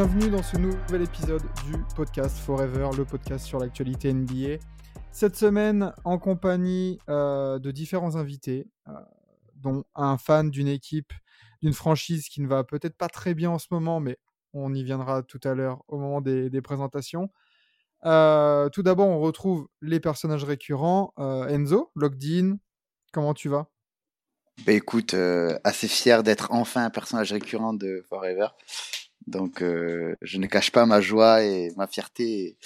Bienvenue dans ce nouvel épisode du podcast Forever, le podcast sur l'actualité NBA. Cette semaine, en compagnie euh, de différents invités, euh, dont un fan d'une équipe, d'une franchise qui ne va peut-être pas très bien en ce moment, mais on y viendra tout à l'heure au moment des, présentations. Euh, tout d'abord, on retrouve les personnages récurrents. Enzo, Lockdean, comment tu vas? Bah écoute, assez fier d'être enfin un personnage récurrent de Forever. Donc, euh, je ne cache pas ma joie et ma fierté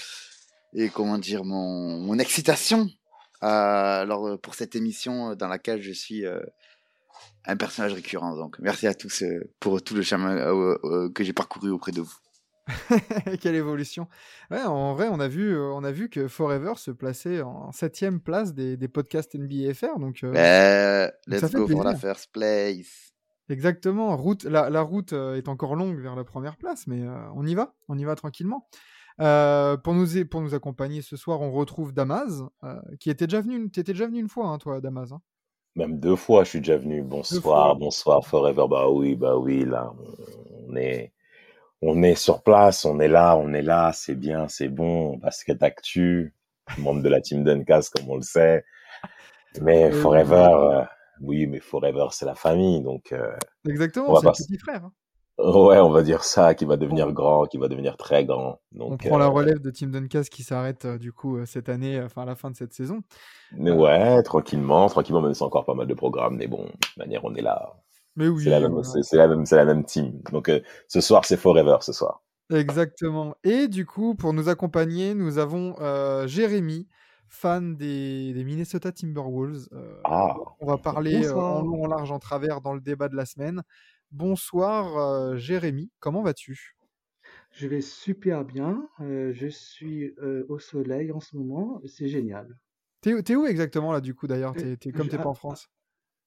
et, comment dire mon, mon excitation alors, pour cette émission dans laquelle je suis euh, un personnage récurrent. Donc, merci à tous euh, pour tout le chemin que j'ai parcouru auprès de vous. Quelle évolution ouais, En vrai, on a vu, on a vu que Forever se plaçait en septième place des, des podcasts NBFR. Donc, let's go for la first place. Exactement. Route, la, route euh, est encore longue vers la première place, mais euh, on y va, on y va tranquillement. Euh, pour, nous, pour nous accompagner ce soir, on retrouve Damaz, qui était déjà venu, étais déjà venu une fois, hein, toi, Damaz. Hein. Même deux fois, je suis déjà venu. Bonsoir, bonsoir, Forever. Bah oui, bah oui, là, on est, on est sur place, on est là, on est là, c'est bien, c'est bon. Basket Actu, membre de la team Duncas, comme on le sait. Mais Forever, oui, mais Forever, c'est la famille, donc. Euh, Exactement, c'est le petit frère. Hein. Ouais, on va dire ça, qui va devenir grand, qui va devenir très grand. Donc, on prend la euh, relève de Tim Duncas qui s'arrête euh, du coup cette année, enfin à la fin de cette saison. Mais ouais, tranquillement, tranquillement, même si encore pas mal de programmes, mais bon, de manière, on est là. Mais oui. C'est la, même, c'est, la, la même team. Donc ce soir, c'est Forever ce soir. Exactement. Et du coup, pour nous accompagner, nous avons Jérémy fan des, Minnesota Timberwolves. Euh, ah, on va parler euh, en long, en large, en travers dans le débat de la semaine. Bonsoir euh, Jérémy, comment vas-tu? Je vais super bien. je suis au soleil en ce moment. C'est génial. T'es, es où exactement là du coup d'ailleurs? T'es, Comme t'es pas en France?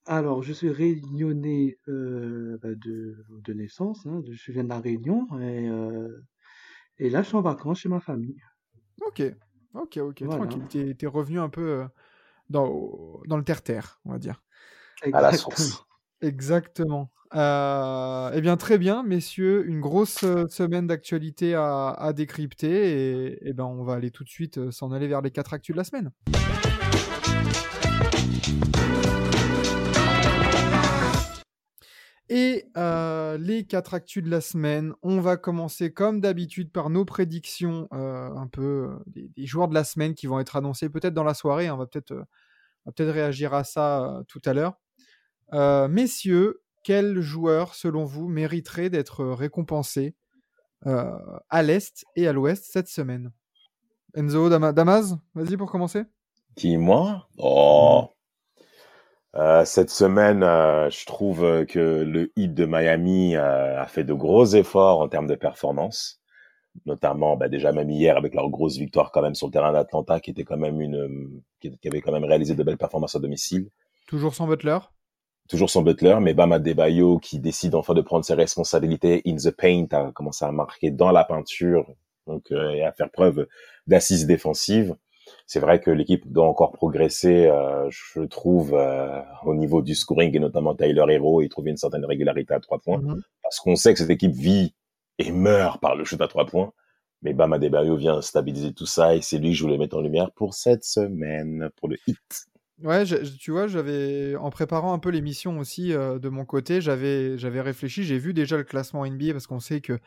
Alors, je suis réunionnais bah, de, de, naissance, hein, je viens de la Réunion, et, et là je suis en vacances chez ma famille. Ok, Ok, ok, tranquille. T'es, revenu un peu euh, dans, dans le terre-terre, on va dire. À la source. Exactement. Euh, eh bien, très bien, messieurs. Une grosse euh, semaine d'actualité à, à décrypter. Et, et, eh ben, on va aller tout de suite s'en aller vers les quatre actus de la semaine. Et euh, les quatre actus de la semaine, on va commencer comme d'habitude par nos prédictions, euh, un peu euh, des, joueurs de la semaine qui vont être annoncés peut-être dans la soirée. Hein, on va peut-être peut réagir à ça tout à l'heure. messieurs, quel joueur, selon vous, mériterait d'être récompensé à l'Est et à l'Ouest cette semaine? Enzo, Damas, vas-y pour commencer. Qui, moi Oh euh, cette semaine, euh, je trouve que le Heat de Miami euh, a fait de gros efforts en termes de performance, notamment bah, déjà même hier avec leur grosse victoire quand même sur le terrain d'Atlanta, qui était quand même une, qui, avait quand même réalisé de belles performances à domicile. Toujours sans Butler? Toujours sans Butler, mais Bama Debayo qui décide enfin de prendre ses responsabilités in the paint, a commencé à marquer dans la peinture, donc et à faire preuve d'assise défensive c'est vrai que l'équipe doit encore progresser, euh, je trouve, euh, au niveau du scoring et notamment Tyler Hero et trouver une certaine régularité à trois points, mhm. parce qu'on sait que cette équipe vit et meurt par le shoot à trois points. Mais Bama Debayo vient stabiliser tout ça et c'est lui que je voulais mettre en lumière pour cette semaine, pour le hit. Ouais, tu vois, j'avais en préparant un peu l'émission aussi euh, de mon côté, j'avais j'avais réfléchi, j'ai vu déjà le classement NBA parce qu'on sait que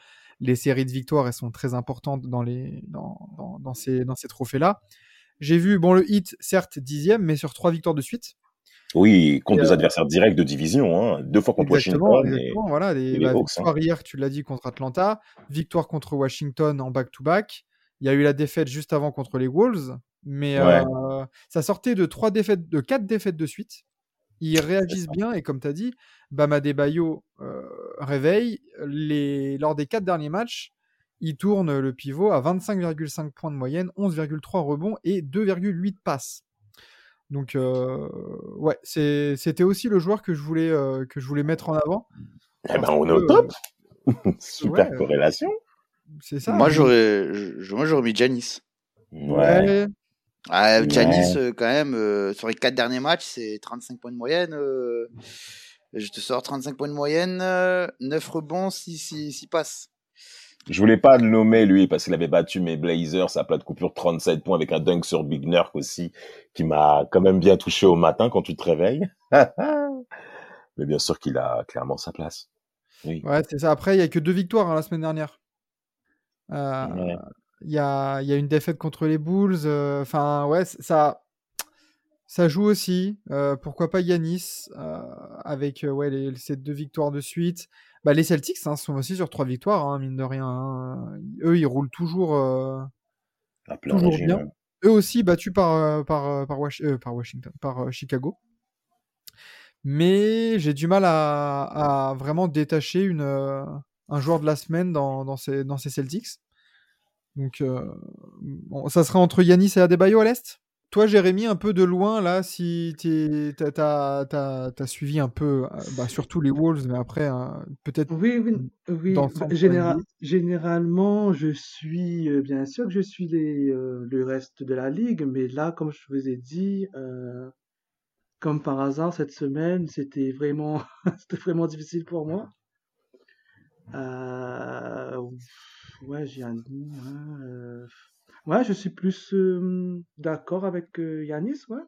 les séries de victoires elles sont très importantes dans les dans, dans, dans ces dans ces trophées là. J'ai vu, bon, le hit, certes, dixième, mais sur trois victoires de suite. Oui, contre des euh, adversaires directs de division, hein. deux fois contre Washington. Exactement, voilà, les, bah, hein. hier, tu l'as dit, contre Atlanta, victoire contre Washington en back-to-back. Il y a eu la défaite juste avant contre les Wolves, mais euh, ça sortait de trois défaites, de quatre défaites de suite. Ils réagissent bien et comme tu as dit, Bama Debayo euh, réveille. Les... Lors des quatre derniers matchs, il tourne le pivot à 25,5 points de moyenne, 11,3 rebonds et 2,8 passes. Donc, euh, ouais, c'était aussi le joueur que je voulais, euh, que je voulais mettre en avant. Eh ben, on est au top. Super corrélation. C'est ça. Moi, j'aurais, moi, j'aurais mis Janis. Ouais. Ah, Janis, quand même, sur les quatre derniers matchs, c'est 35 points de moyenne. je te sors 35 points de moyenne, 9 rebonds, 6, 6 passes. Je voulais pas le nommer lui parce qu'il avait battu mes Blazers à plat de coupure 37 points avec un dunk sur Big Nurk aussi qui m'a quand même bien touché au matin quand tu te réveilles. Mais bien sûr qu'il a clairement sa place. Oui. Ouais, c'est ça. Après, il y a que deux victoires hein, la semaine dernière. Euh, il y, a, y, a, une défaite contre les Bulls. Euh, enfin, ouais, ça, ça joue aussi. Euh, pourquoi pas Yanis avec ouais, les, ces deux victoires de suite. Bah, les Celtics hein, sont aussi sur trois victoires, hein, mine de rien. Hein. Eux, ils roulent toujours, euh, toujours bien. Eux aussi battus par, euh, par, euh, par, par Washington, par Chicago. Mais j'ai du mal à, à, vraiment détacher une, un joueur de la semaine dans, dans, ces, dans ces Celtics. Donc, bon, ça serait entre Yanis et Adebayo à l'Est? Toi, Jérémy, un peu de loin, là, si tu as, suivi un peu, euh, bah, surtout les Wolves, mais après, hein, peut-être. Oui, oui, oui. Bah, généralement, je suis, euh, bien sûr que je suis les, euh, le reste de la ligue, mais là, comme je vous ai dit, comme par hasard, cette semaine, c'était vraiment, c'était vraiment difficile pour moi. ouais, j'ai un. Ouais, je suis plus d'accord avec Yanis, ouais.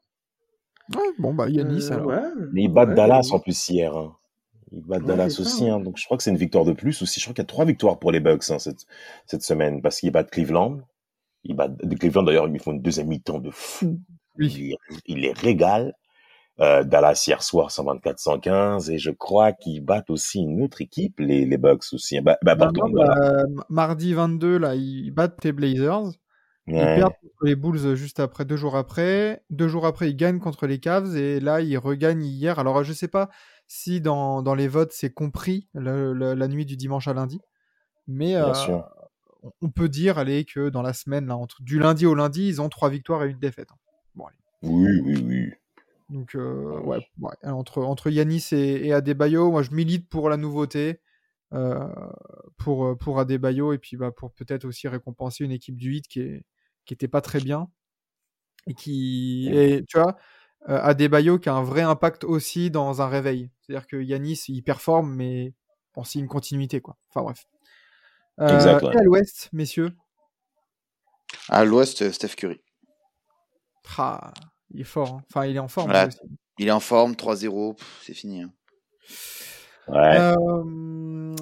Ouais, bon, bah Yanis, alors. Ouais, Mais ils battent Dallas en plus hier. Hein. Ils battent Dallas aussi, hein. donc je crois que c'est une victoire de plus aussi. Je crois qu'il y a trois victoires pour les Bucks hein, cette, cette semaine, parce qu'ils battent Cleveland. Ils battent Cleveland d'ailleurs, ils font une deuxième mi-temps de fou. Oui. Ils, les régalent. Euh, Dallas hier soir 124-115 et je crois qu'ils battent aussi une autre équipe, les, les Bucks aussi. Bah, bah, bah, mardi 22 là, ils battent les Blazers. Ils perdent contre les Bulls juste après, deux jours après. Deux jours après, ils gagnent contre les Cavs et là, ils regagnent hier. Alors, je sais pas si dans, dans les votes c'est compris la nuit du dimanche à lundi, mais euh, on peut dire allez, que dans la semaine, là, entre, du lundi au lundi, ils ont trois victoires et une défaite. Hein. Bon, oui, oui, oui. Donc, euh, ouais, entre, entre Yanis et, et Adebayo, moi je milite pour la nouveauté. Euh, pour, pour Adebayo et puis bah, pour peut-être aussi récompenser une équipe du 8 qui est, qui était pas très bien et qui et tu vois euh, Adebayo qui a un vrai impact aussi dans un réveil. C'est-à-dire que Yanis il performe mais bon c'est une continuité quoi. Enfin bref. Euh, et à l'ouest, messieurs? À l'ouest, Steph Curry. Ah, il est fort. Hein. Enfin, il est en forme. Il est en forme, 3-0, c'est fini. Hein. Euh,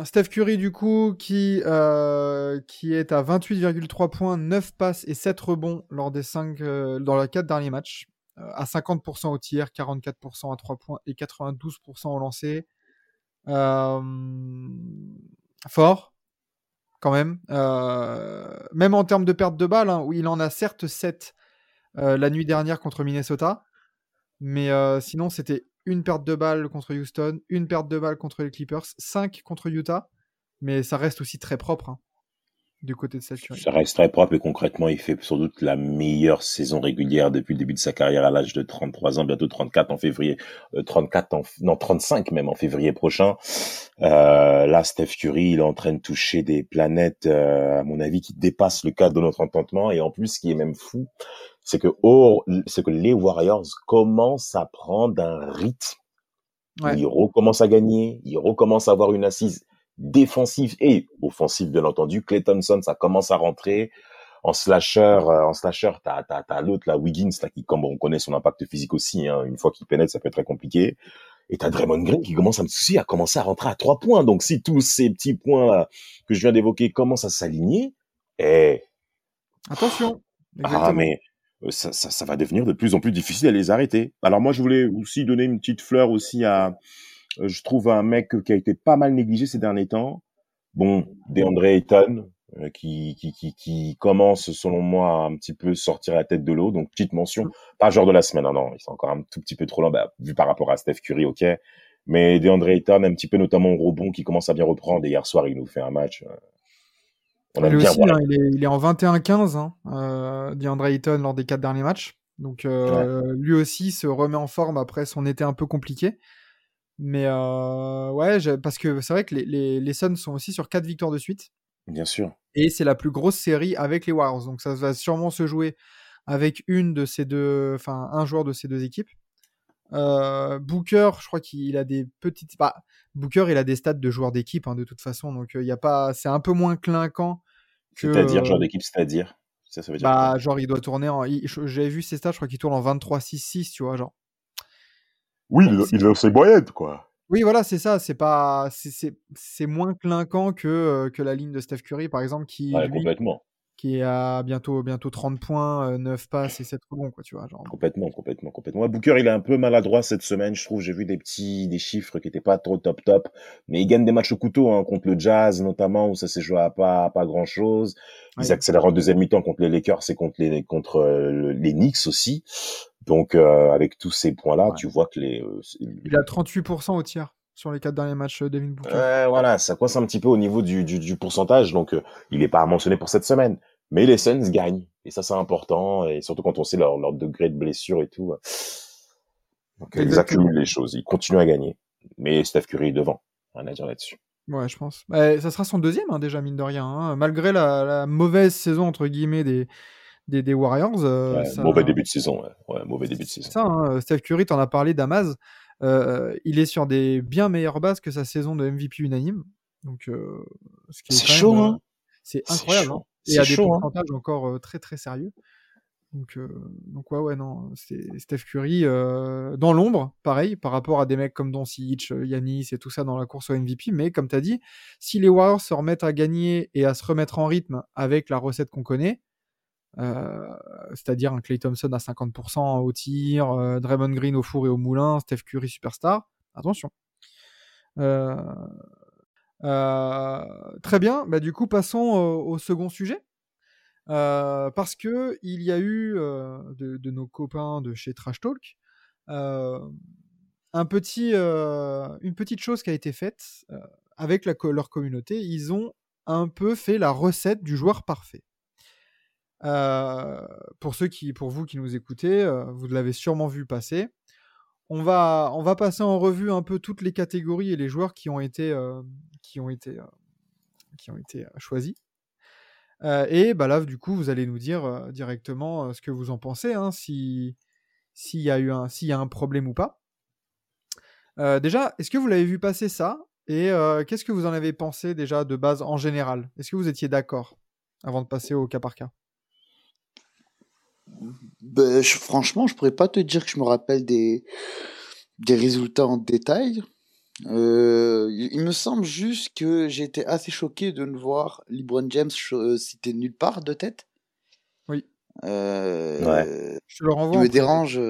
Steph Curry, du coup, qui, euh, est à 28,3 points, 9 passes et 7 rebonds lors des 5, euh, dans les 4 derniers matchs. à 50% au tir, 44% à 3 points et 92% au lancer. fort, quand même. même en termes de perte de balles, hein, où il en a certes 7 la nuit dernière contre Minnesota. Mais sinon, c'était une perte de balle contre Houston, une perte de balle contre les Clippers, 5 contre Utah, mais ça reste aussi très propre hein, du côté de cette Ça reste très propre et concrètement, il fait sans doute la meilleure saison régulière depuis le début de sa carrière à l'âge de 33 ans, bientôt 34 en février, 34 euh, en, non 35 même en février prochain. Euh, là, Steph Curry, il est en train de toucher des planètes, euh, à mon avis, qui dépassent le cadre de notre entendement. Et en plus, qui est même fou, c'est que oh, c'est que les Warriors commencent à prendre un rythme. Ils recommencent à gagner, ils recommencent à avoir une assise défensive et offensive bien entendu. Clay Thompson, ça commence à rentrer. En slasher, euh, en slasher, t'as t'as t'as l'autre là, Wiggins là qui, comme on connaît son impact physique aussi, hein, une fois qu'il pénètre, ça peut être très compliqué. Et t'as Draymond Green qui commence à me soucier, à commencer à rentrer à trois points. Donc si tous ces petits points là, que je viens d'évoquer commencent à s'aligner, eh attention. Ah mais ça, ça, ça, va devenir de plus en plus difficile à les arrêter. Alors moi, je voulais aussi donner une petite fleur aussi à, euh, je trouve un mec qui a été pas mal négligé ces derniers temps. Bon, DeAndre Ayton, euh, qui, qui, qui, qui, commence, selon moi, un petit peu sortir la tête de l'eau. Donc, petite mention. Pas genre de la semaine, non, non, il est encore un tout petit peu trop lent, bah, vu par rapport à Steph Curry, ok. Mais DeAndre Ayton, un petit peu notamment rebond, qui commence à bien reprendre. Et hier soir, il nous fait un match. Il, aussi, hein, il, est, en 21-15, hein, euh, DeAndre Ayton lors des quatre derniers matchs. Donc euh, lui aussi se remet en forme après son été un peu compliqué. Mais euh, ouais, parce que c'est vrai que les, les, les, Suns sont aussi sur quatre victoires de suite. Bien sûr. Et c'est la plus grosse série avec les Warriors. Donc ça va sûrement se jouer avec une de ces deux, enfin un joueur de ces deux équipes. Euh, Booker, je crois qu'il a des petites. Bah, Booker, il a des stats de joueur d'équipe hein, de toute façon, donc il y a pas. C'est un peu moins clinquant que. C'est-à-dire joueur d'équipe, c'est-à-dire ça, ça veut dire Bah, genre il doit tourner en. J'avais vu ses stats, je crois qu'il tourne en 23-6-6, tu vois, genre. Oui, il, il est aussi moyenne, quoi. Oui, voilà, c'est ça. C'est pas, c'est moins clinquant que euh, que la ligne de Steph Curry, par exemple, qui. Ouais, complètement qui est à bientôt, bientôt 30 points, 9 euh, passes et 7 rebonds, quoi, tu vois. Genre. Complètement, complètement, complètement. Booker, il est un peu maladroit cette semaine, je trouve. J'ai vu des petits, des chiffres qui étaient pas trop top top, mais il gagne des matchs au couteau, hein, contre le Jazz, notamment, où ça s'est joué à pas, pas grand chose. Ils accélèrent en deuxième mi-temps contre les Lakers et contre les, contre euh, les Knicks aussi. Donc, euh, avec tous ces points-là, tu vois que les, il a 38% au tiers sur les quatre derniers matchs Devin Booker. Euh, voilà, ça coince un petit peu au niveau du, du, du pourcentage, donc euh, il n'est pas mentionné pour cette semaine. Mais les Suns gagnent, et ça c'est important, et surtout quand on sait leur, leur degré de blessure et tout. Donc ils accumulent les choses, ils continuent à gagner. Mais Steph Curry est devant, rien à dire là-dessus. Ouais, je pense. Bah, ça sera son deuxième, hein, déjà, mine de rien. Hein. Malgré la, la, mauvaise saison, entre guillemets, des, des, des Warriors. Euh, Mauvais début de saison, ouais. ouais mauvais début de saison. Ça, hein, Steph Curry, t'en as parlé, Damas. Euh, il est sur des bien meilleures bases que sa saison de MVP unanime. Donc, euh, c'est chaud, hein euh, C'est incroyable. Et il a des hein. pourcentages encore très très sérieux. Donc, donc ouais, ouais, non, c'est Steph Curry dans l'ombre, pareil, par rapport à des mecs comme Doncic, Yanis et tout ça dans la course au MVP. Mais comme tu as dit, si les Warriors se remettent à gagner et à se remettre en rythme avec la recette qu'on connaît, euh, c'est-à-dire un Clay Thompson à 50% au tir, Draymond Green au four et au moulin, Steph Curry superstar. Attention. Euh, très bien. Bah, du coup, passons au, second sujet. parce que il y a eu de, nos copains de chez Trash Talk un petit, une petite chose qui a été faite avec leur communauté. Ils ont un peu fait la recette du joueur parfait. Euh, pour ceux qui, pour vous qui nous écoutez, euh, vous l'avez sûrement vu passer. On va, passer en revue un peu toutes les catégories et les joueurs qui ont été, euh, qui ont été, qui ont été choisis. et bah là, du coup, vous allez nous dire directement ce que vous en pensez, hein, si y a eu s'il y a un problème ou pas. déjà, est-ce que vous l'avez vu passer ça? Et qu'est-ce que vous en avez pensé déjà de base en général? Est-ce que vous étiez d'accord avant de passer au cas par cas? Ben, je, franchement, je pourrais pas te dire que je me rappelle des, des résultats en détail. Euh, il me semble juste que j'ai été assez choqué de ne voir LeBron James euh, citer nulle part de tête. Oui. Euh, ouais. Je le renvoie. Ce qui me dérange,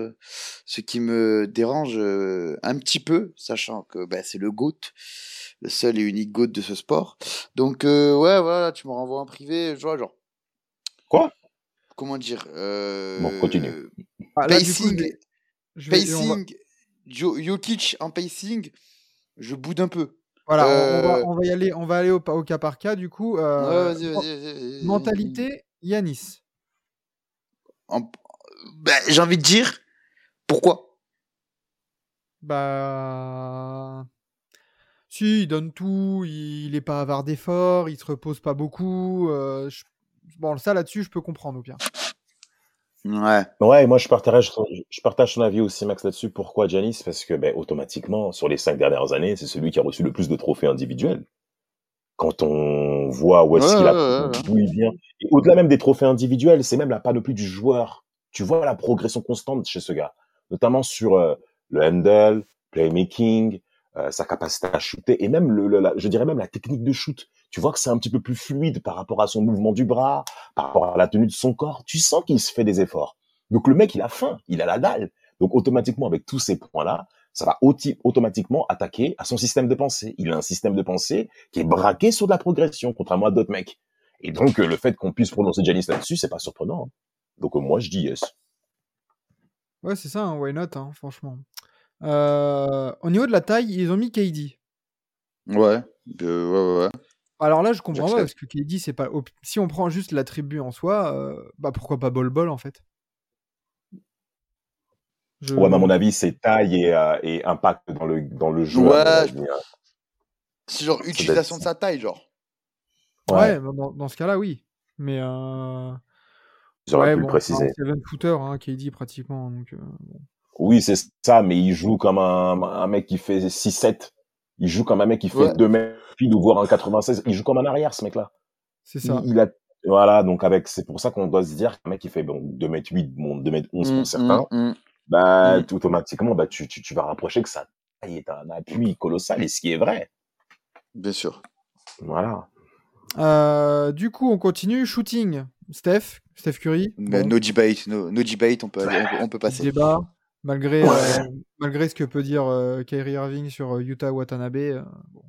ce qui me dérange un petit peu, sachant que ben, c'est le GOAT, le seul et unique GOAT de ce sport. Donc ouais, voilà, tu me renvoies en privé, je vois genre. Quoi? Comment dire euh, Bon, continue. Ah, pacing, pacing Jokic en pacing, je boude un peu. Voilà, on, va, euh, y aller, on va aller au, cas par cas du coup. Euh, mentalité, Yanis. Ben, j'ai envie de dire, pourquoi? Bah. Si, il donne tout, il n'est pas avare d'efforts, il se repose pas beaucoup. je Bon, ça là-dessus, je peux comprendre au pire. Ouais. Ouais, moi je partage, je partage son avis aussi, Max, là-dessus. Pourquoi Janis Parce que, ben, automatiquement, sur les cinq dernières années, c'est celui qui a reçu le plus de trophées individuels. Quand on voit où est-ce qu'il a, d'où il vient. Et au-delà même des trophées individuels, c'est même la panoplie du joueur. Tu vois la progression constante chez ce gars. Notamment sur euh, le handle, playmaking, euh, sa capacité à shooter et même le, je dirais même la technique de shoot. Tu vois que c'est un petit peu plus fluide par rapport à son mouvement du bras, par rapport à la tenue de son corps. Tu sens qu'il se fait des efforts. Donc le mec, il a faim, il a la dalle. Donc automatiquement, avec tous ces points-là, ça va automatiquement attaquer à son système de pensée. Il a un système de pensée qui est braqué sur de la progression, contrairement à d'autres mecs. Et donc le fait qu'on puisse prononcer Janis là-dessus, c'est pas surprenant. Hein. Donc moi, je dis yes. Ouais, c'est ça, hein, why not, hein, franchement. Euh, au niveau de la taille, ils ont mis KD. Ouais, ouais, ouais. Alors là, je comprends pas parce que KD, c'est pas. Si on prend juste l'attribut en soi, euh, bah pourquoi pas Bol Bol en fait? Ouais, mais à mon avis, c'est taille et, euh, et, impact dans le, dans le jeu. Ouais, hein. c'est genre utilisation de sa taille, genre. Ouais, dans, dans, ce cas-là, oui. Mais. Euh... J'aurais pu le préciser. C'est 20 footer, hein, KD pratiquement. Donc, euh, Oui, c'est ça, mais il joue comme un, un mec qui fait 6-7. Il jout comme un mec qui fait 2 mètres puis ou voir un 96. Il joue comme un arrière, ce mec-là. C'est ça. Il, a, voilà, donc avec, c'est pour ça qu'on doit se dire qu'un mec qui fait bon, 2 mètres 8, bon, 2 mètres 11 pour mmh, certains, mmh, mmh. bah, tout automatiquement, bah, tu, tu, tu vas rapprocher que ça est un appui colossal, et ce qui est vrai. Bien sûr. Voilà. Euh, du coup, on continue. Shooting. Steph, Steph Curry. No debate, no, no, debate, on peut, on, peut passer. Débat. Malgré, euh, malgré ce que peut dire euh, Kyrie Irving sur euh, Utah Watanabe, bon,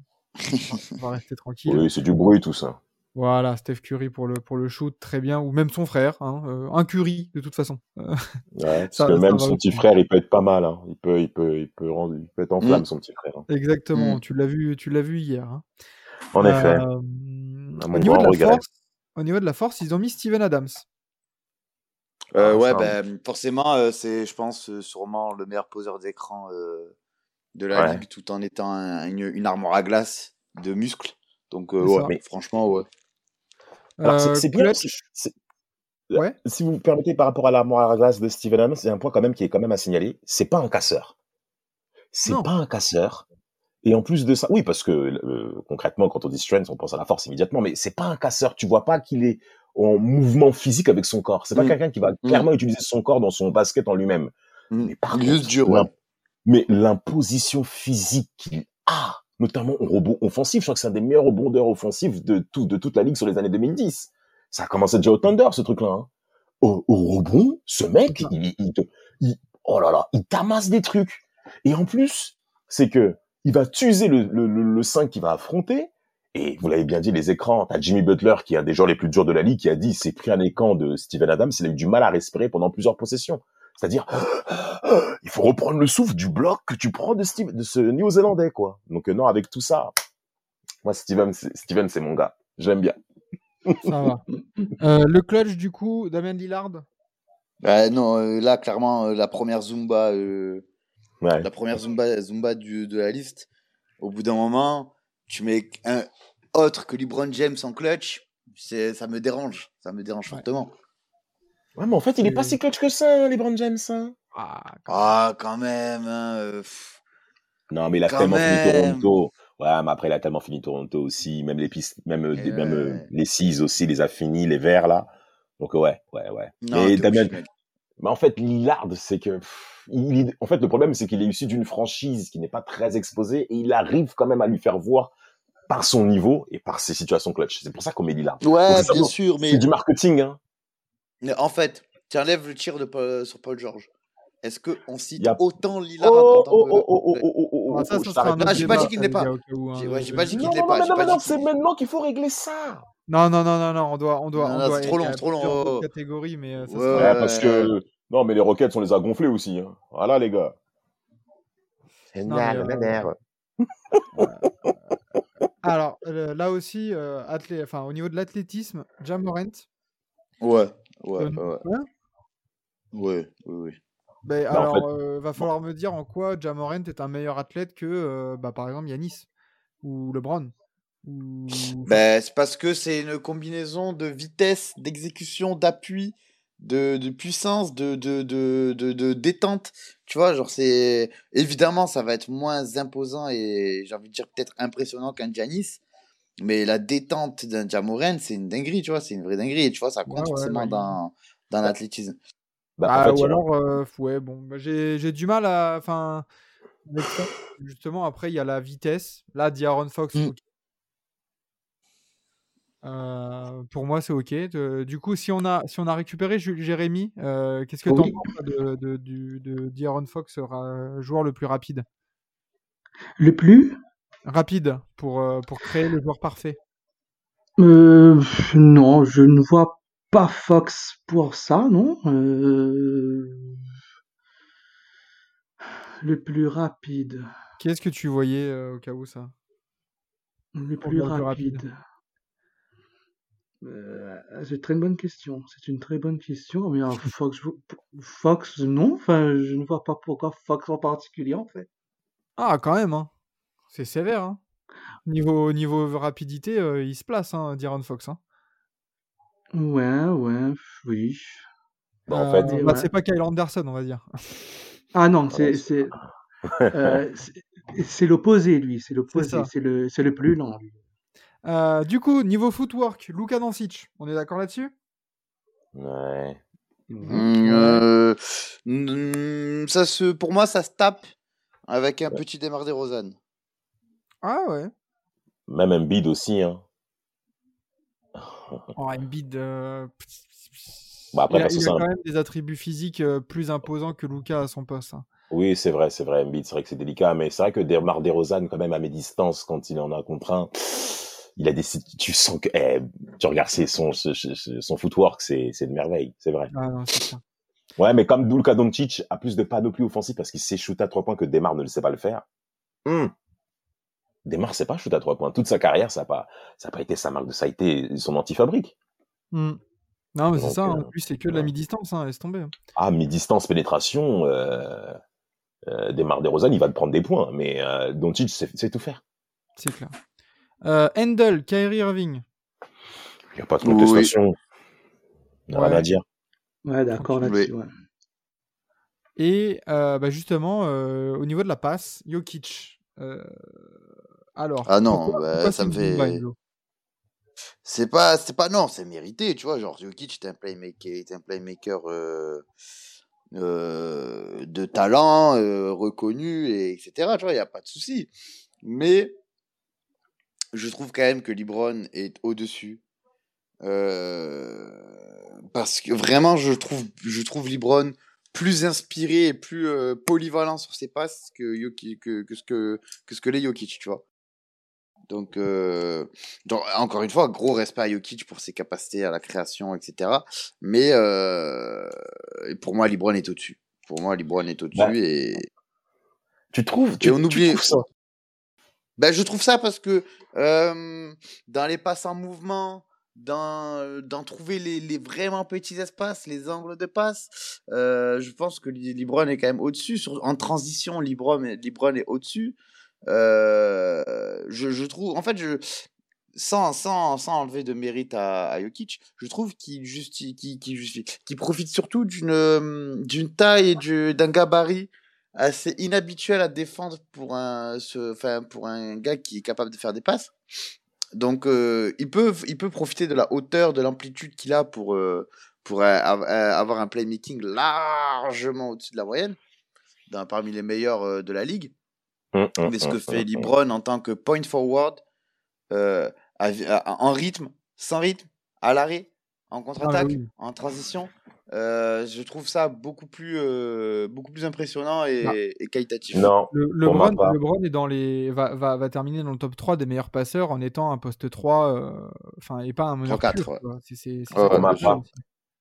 on va rester tranquille. Oui, c'est du bruit tout ça. Voilà, Steph Curry pour le, pour le shoot, très bien. Ou même son frère, hein, un Curry de toute façon. Ouais, parce que même son petit frère, il peut être pas mal. Hein. Il, peut, il, peut, il, peut rendre, il peut être en flamme, mm. son petit frère. Hein. Exactement, mm. tu l'as vu, tu l'as vu hier. Hein. En effet. au, niveau de la force, au niveau de la force, ils ont mis Steven Adams. Euh, ah, ouais, ben, forcément, euh, c'est, je pense, euh, sûrement le meilleur poseur d'écran de la ligue, tout en étant une, une, armoire à glace de muscles. Donc, ouais, mais... franchement, ouais. c'est bien. Ouais. Si vous me permettez, par rapport à l'armoire à glace de Steven Adams, c'est un point quand même qui est quand même à signaler. C'est pas un casseur. C'est pas un casseur. Et en plus de ça, oui, parce que concrètement, quand on dit strength, on pense à la force immédiatement, mais c'est pas un casseur. Tu vois pas qu'il est en mouvement physique avec son corps. C'est pas mm. quelqu'un qui va mm. clairement utiliser son corps dans son basket en lui-même. Mm. Mais par contre, dur, mais l'imposition physique qu'il a, notamment au rebond offensif, je crois que c'est un des meilleurs rebondeurs offensifs de, tout, de toute la ligue sur les années 2010. Ça a commencé déjà au Thunder, ce truc-là. Hein. Au, rebond, ce mec, il, il, oh là là, il tamasse des trucs. Et en plus, c'est que il va tuer le, le, le, le 5 qu'il va affronter, et vous l'avez bien dit, les écrans, t'as Jimmy Butler, qui est un des joueurs les plus durs de la ligue, qui a dit, c'est pris un écran de Steven Adams, il a eu du mal à respirer pendant plusieurs possessions. C'est-à-dire, il faut reprendre le souffle du bloc que tu prends de, Steve, de ce Néo-Zélandais, quoi. Donc non, avec tout ça, moi, Steven, Steven, c'est mon gars. J'aime bien. Ça va. Euh, le clutch, du coup, Damien Lillard? Bah, Non, euh, là, clairement, euh, la première Zumba, la première Zumba, Zumba du, de la liste, au bout d'un moment, tu mets un autre que LeBron James en clutch, ça me dérange, ça me dérange fortement. Ouais, mais en fait, il est pas si clutch que ça, hein, LeBron James. Hein. Ah, ah, quand même. Hein, euh, non, mais il a tellement fini Toronto. Ouais, mais après, il a tellement fini Toronto aussi. Même les pistes, même, euh, même euh, les six aussi, les a finis, les verts là. Donc ouais, ouais, ouais. mais Damien, mais en fait, Lillard, c'est que, il, en fait, le problème, c'est qu'il est issu d'une franchise qui n'est pas très exposée et il arrive quand même à lui faire voir par son niveau et par ses situations clutch. C'est pour ça qu'on met Lillard. Ouais, bien sûr, mais. C'est du marketing, hein. En fait, tu enlèves le tir de sur Paul George. Est-ce qu'on cite autant Lillard oh, oh, oh, oh, oh, oh, oh, ça, ça Non, j'ai pas dit qu'il n'est pas. J'ai pas dit qu'il n'est pas. Non, non, c'est maintenant qu'il faut régler ça. Non, non, non, non, non, on doit, on doit, non, on doit. C'est trop long, c'est trop long. Catégorie, mais ça ouais, sera... parce que non, mais les roquettes, on les a gonflées aussi. Hein. Voilà, les gars. C'est euh... Alors, euh, là aussi, euh, athlé... enfin, au niveau de l'athlétisme, Jamorent. Ouais, ouais, ouais. Ouais, oui, oui. Ben, bah, alors, en fait... euh, va falloir me dire en quoi Jamorent est un meilleur athlète que, euh, bah, par exemple, Yanis ou LeBron. Ou... Ben, c'est parce que c'est une combinaison de vitesse, d'exécution, d'appui, de, de puissance, de, de, de, de, détente. Tu vois, genre, c'est. Évidemment, ça va être moins imposant et j'ai envie de dire peut-être impressionnant qu'un Giannis. Mais la détente d'un Jamoren, c'est une dinguerie, tu vois, c'est une vraie dinguerie. Et tu vois, ça compte forcément dans, dans l'athlétisme. Bah, bah ou alors, euh, ouais, bon, bah, j'ai du mal à. Enfin, justement, après, il y a la vitesse. Là, D'Aaron Fox, mmh. Euh, pour moi, c'est ok. du coup, si on a, si on a récupéré Jérémy, euh, qu'est-ce que tu en penses de, de, de, de Fox sera joueur le plus rapide? Le plus? Rapide pour, euh, pour créer le joueur parfait Non, je ne vois pas Fox pour ça, non. Le plus rapide. Qu'est-ce que tu voyais au cas où ça? Le plus rapide. Euh, c'est une très bonne question. C'est une très bonne question. Mais Fox, Fox, non? Enfin, je ne vois pas pourquoi Fox en particulier, en fait. Ah, quand même. Hein. C'est sévère. Hein. Niveau, niveau rapidité, euh, il se place, hein, Diron Fox. Hein. Ouais, ouais, oui. Bah, en fait, euh, bah, c'est pas Kyle Anderson, on va dire. Ah non, c'est c'est c'est l'opposé, lui. C'est l'opposé. C'est le, le plus lent, lui. Euh, du coup, niveau footwork, Luka Doncic, on est d'accord là-dessus? Ouais. Mmh, euh, ça se, pour moi, ça se tape avec un petit démarre des Rosanne. Ah ouais. Même un bid aussi. Hein. Oh, bid. Euh, bah après, il a, il a quand même des attributs physiques plus imposants que Luka à son poste. Hein. Oui, c'est vrai, c'est vrai. Embiid, c'est vrai que c'est délicat, mais c'est vrai que Demar Derozan, quand même, à mes distances, quand il en a contre un, il a des, tu sens que, eh, tu regardes son, son footwork, c'est, c'est une merveille, c'est vrai. Ah non, c'est ça. Ouais, mais comme Dulka Doncic a plus de panoplie offensive parce qu'il sait shooter à trois points que Demar ne le sait pas le faire. Hum. Demar sait pas shooter à trois points. Toute sa carrière, ça n'a pas, ça a pas été sa marque de, ça a été son anti-fabrique. Hum. Non, mais c'est ça. En euh, plus, c'est que de la mi-distance, hein, laisse tomber. Hein. Ah, mi-distance, pénétration. Euh, euh, DeRozan, il va te prendre des points, mais euh, Doncic sait, tout faire. C'est clair. Euh, Handel, Kyrie Irving. Il n'y a pas de contestation. Oui. Rien à dire. Ouais, d'accord là-dessus. Ouais. Et euh, bah justement, euh, au niveau de la passe, Jokic. Euh, alors. Ah non, pourquoi, bah, pourquoi ça me fait. C'est pas, c'est pas non, c'est mérité, tu vois. Genre Jokic est un playmaker, est un playmaker euh, de talent euh, reconnu, et etc. Tu vois, il n'y a pas de souci. Mais je trouve quand même que Libron est au-dessus. Euh, parce que vraiment, je trouve, je trouve Libron plus inspiré et plus polyvalent sur ses passes que, que, que, ce que, que ce que les Jokic, tu vois. Donc, euh, donc, encore une fois, gros respect à Jokic pour ses capacités à la création, etc. Mais euh, pour moi, Libron est au-dessus. Pour moi, Libron est au-dessus bah, et tu trouves tu, on oublie ça. Ben, je trouve ça parce que euh, dans les passes en mouvement, dans, dans trouver les, les, vraiment petits espaces, les angles de passe, euh, je pense que Libron est quand même au-dessus. En transition, Libron, Libron est au-dessus. Euh, je, je, trouve, en fait, je, sans, sans, sans enlever de mérite à, à Jokic, je trouve qu'il justifie, qui, qui, profite surtout d'une, d'une taille et d'un gabarit assez inhabituel à défendre pour un, ce, enfin, pour un gars qui est capable de faire des passes. Donc, euh, il, peut, il peut profiter de la hauteur, de l'amplitude qu'il a pour, euh, pour avoir un playmaking largement au-dessus de la moyenne, dans, parmi les meilleurs de la ligue. Mmh, mmh, Mais ce que mmh, fait LeBron en tant que point forward, euh, en rythme, sans rythme, à l'arrêt, en ah contre-attaque, en transition, euh, je trouve ça beaucoup plus, euh, beaucoup plus impressionnant et, et qualitatif. Non, le, LeBron, LeBron est dans les, va, va, va, terminer dans le top 3 des meilleurs passeurs en étant un poste 3, enfin, et pas un meilleur 4. pour, ma part,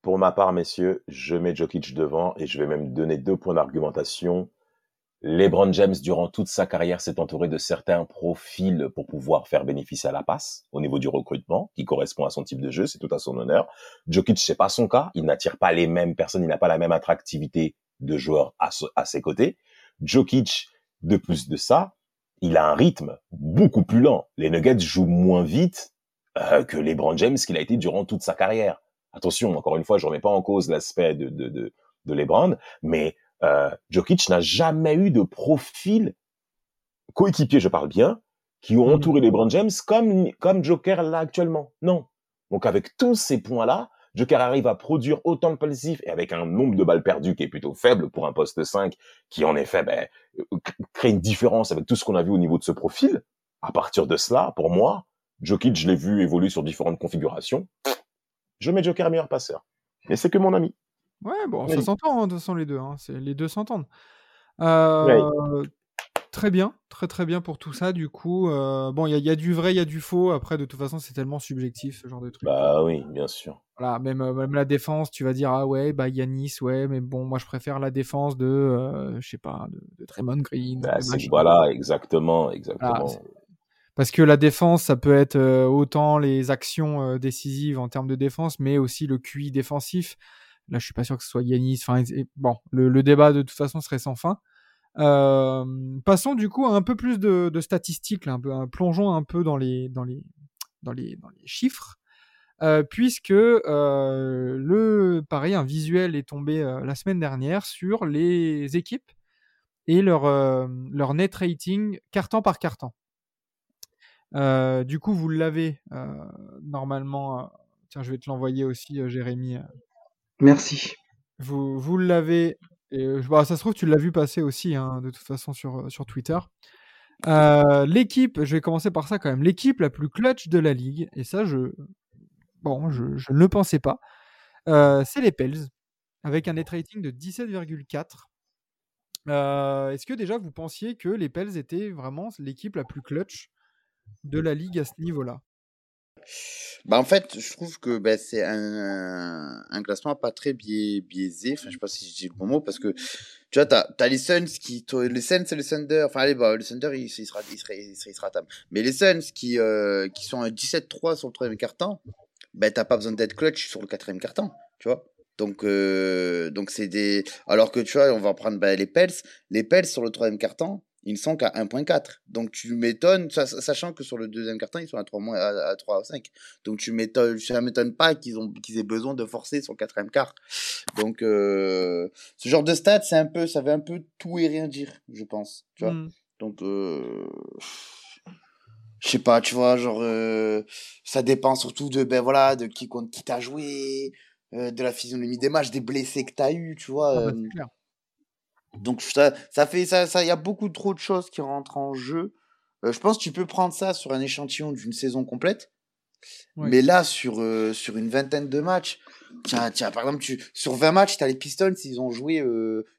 pour ma part, messieurs, je mets Jokic devant et je vais même donner deux points d'argumentation LeBron James, durant toute sa carrière, s'est entouré de certains profils pour pouvoir faire bénéficier à la passe au niveau du recrutement, qui correspond à son type de jeu, c'est tout à son honneur. Jokic, c'est pas son cas, il n'attire pas les mêmes personnes, il n'a pas la même attractivité de joueur à, ses côtés. Jokic, de plus de ça, il a un rythme beaucoup plus lent. Les Nuggets jouent moins vite euh, que LeBron James qu'il a été durant toute sa carrière. Attention, encore une fois, je remets pas en cause l'aspect de, de, de, de LeBron, mais euh, Jokic n'a jamais eu de profil coéquipier, je parle bien, qui ont hmm. entouré les LeBron James comme comme Joker là actuellement. Non. Donc avec tous ces points-là, Joker arrive à produire autant de passifs et avec un nombre de balles perdues qui est plutôt faible pour un poste 5 qui en effet ben, crée une différence avec tout ce qu'on a vu au niveau de ce profil. À partir de cela, pour moi, Jokic, je l'ai vu évoluer sur différentes configurations. Je mets Joker meilleur passeur. Mais c'est que mon ami. Ouais, bon, ça s'entend, hein, de toute façon, les deux. Hein, les deux s'entendent. Euh, très bien, très très bien pour tout ça. Du coup, euh, bon, il y, a du vrai, il y a du faux. Après, de toute façon, c'est tellement subjectif ce genre de truc. Bah oui, bien sûr. Voilà, même, euh, même la défense, tu vas dire ah ouais, bah Yanis, ouais, mais bon, moi je préfère la défense de, je sais pas, de, de Draymond Green. Bah, voilà, exactement, exactement. parce que la défense, ça peut être autant les actions décisives en termes de défense, mais aussi le QI défensif. Là, je suis pas sûr que ce soit Yanis. Bon, le, débat de toute façon serait sans fin. passons du coup à un peu plus de, statistiques, plongeons un peu dans les, chiffres. Euh, puisque euh, le pareil un visuel est tombé euh, la semaine dernière sur les équipes et leur leur net rating carton par carton. du coup, vous l'avez normalement. tiens, je vais te l'envoyer aussi, Jérémy. Merci. Vous, vous l'avez. Bah, ça se trouve, tu l'as vu passer aussi, hein, de toute façon, sur, sur Twitter. L'équipe, je vais commencer par ça quand même. L'équipe la plus clutch de la ligue, et ça, je, bon, je, ne le pensais pas. c'est les Pels, avec un net rating de 17,4. Est-ce que déjà vous pensiez que les Pels étaient vraiment l'équipe la plus clutch de la ligue à ce niveau-là? Bah en fait, je trouve que bah, c'est un, un, classement pas très biaisé. Enfin, je sais pas si je dis le bon mot parce que tu vois, t'as as les Suns qui, les Suns et les Thunder. Enfin, allez, bah, le Thunder, il, il, sera, il, sera, il, sera. Mais les Suns qui, euh, qui sont à 17-3 sur le troisième carton, ben t'as pas besoin d'être clutch sur le quatrième carton, tu vois. Donc, euh, donc c'est des. Alors que tu vois, on va prendre ben, les Pels. Les Pels sur le troisième carton, ils ne sont qu'à 1.4. Donc tu m'étonnes, sachant que sur le deuxième carton, ils sont à 3, à, 3 5. Donc tu m'étonnes, ça m'étonne pas qu'ils ont qu'ils aient besoin de forcer sur le quatrième quart. Donc euh, ce genre de stats, c'est un peu, ça veut un peu tout et rien dire, je pense. Tu vois. Mmh. Donc euh, je sais pas, tu vois, genre, euh, ça dépend surtout de, ben voilà, de qui, qui t'a joué, euh, de la physionomie des matchs, des blessés que t'as eu, tu vois. Ah bah. Donc ça, ça fait, ça, ça, y a beaucoup trop de choses qui rentrent en jeu. je pense que tu peux prendre ça sur un échantillon d'une saison complète. Mais là, sur, sur une vingtaine de matchs, tiens, tiens, par exemple, tu, sur 20 matchs, t'as les Pistons, ils ont joué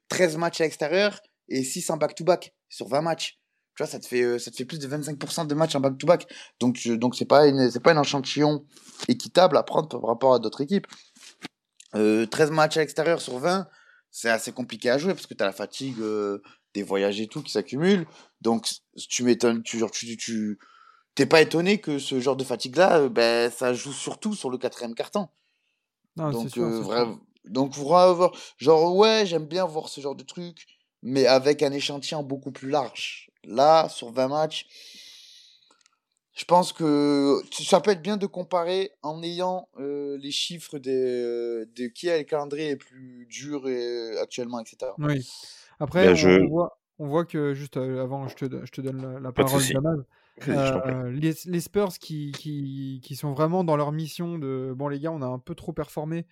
13 matchs à l'extérieur et 6 en back-to-back sur 20 matchs tu vois, ça te fait, euh, ça te fait plus de 25% de matchs en back-to-back. Donc, donc c'est pas une, c'est pas un échantillon équitable à prendre par rapport à d'autres équipes. Euh, 13 matchs à l'extérieur sur 20, c'est assez compliqué à jouer parce que tu as la fatigue euh, des voyages et tout qui s'accumule. Donc, tu m'étonnes, tu, genre, tu, tu, t'es pas étonné que ce genre de fatigue-là, euh, ben, ça joue surtout sur le quatrième carton. Non, donc, sûr, vrai, donc, genre, ouais, j'aime bien voir ce genre de truc, mais avec un échantillon beaucoup plus large. Là, sur 20 matchs, je pense que ça peut être bien de comparer en ayant euh, les chiffres de, de qui a le calendrier est plus dur et, actuellement, etc. Oui. Après, on, voit, on, voit, que, juste euh, avant, je te, je te donne la, parole, Jamal. Euh, les, les, Spurs qui, qui, qui, sont vraiment dans leur mission de bon, les gars, on a un peu trop performé.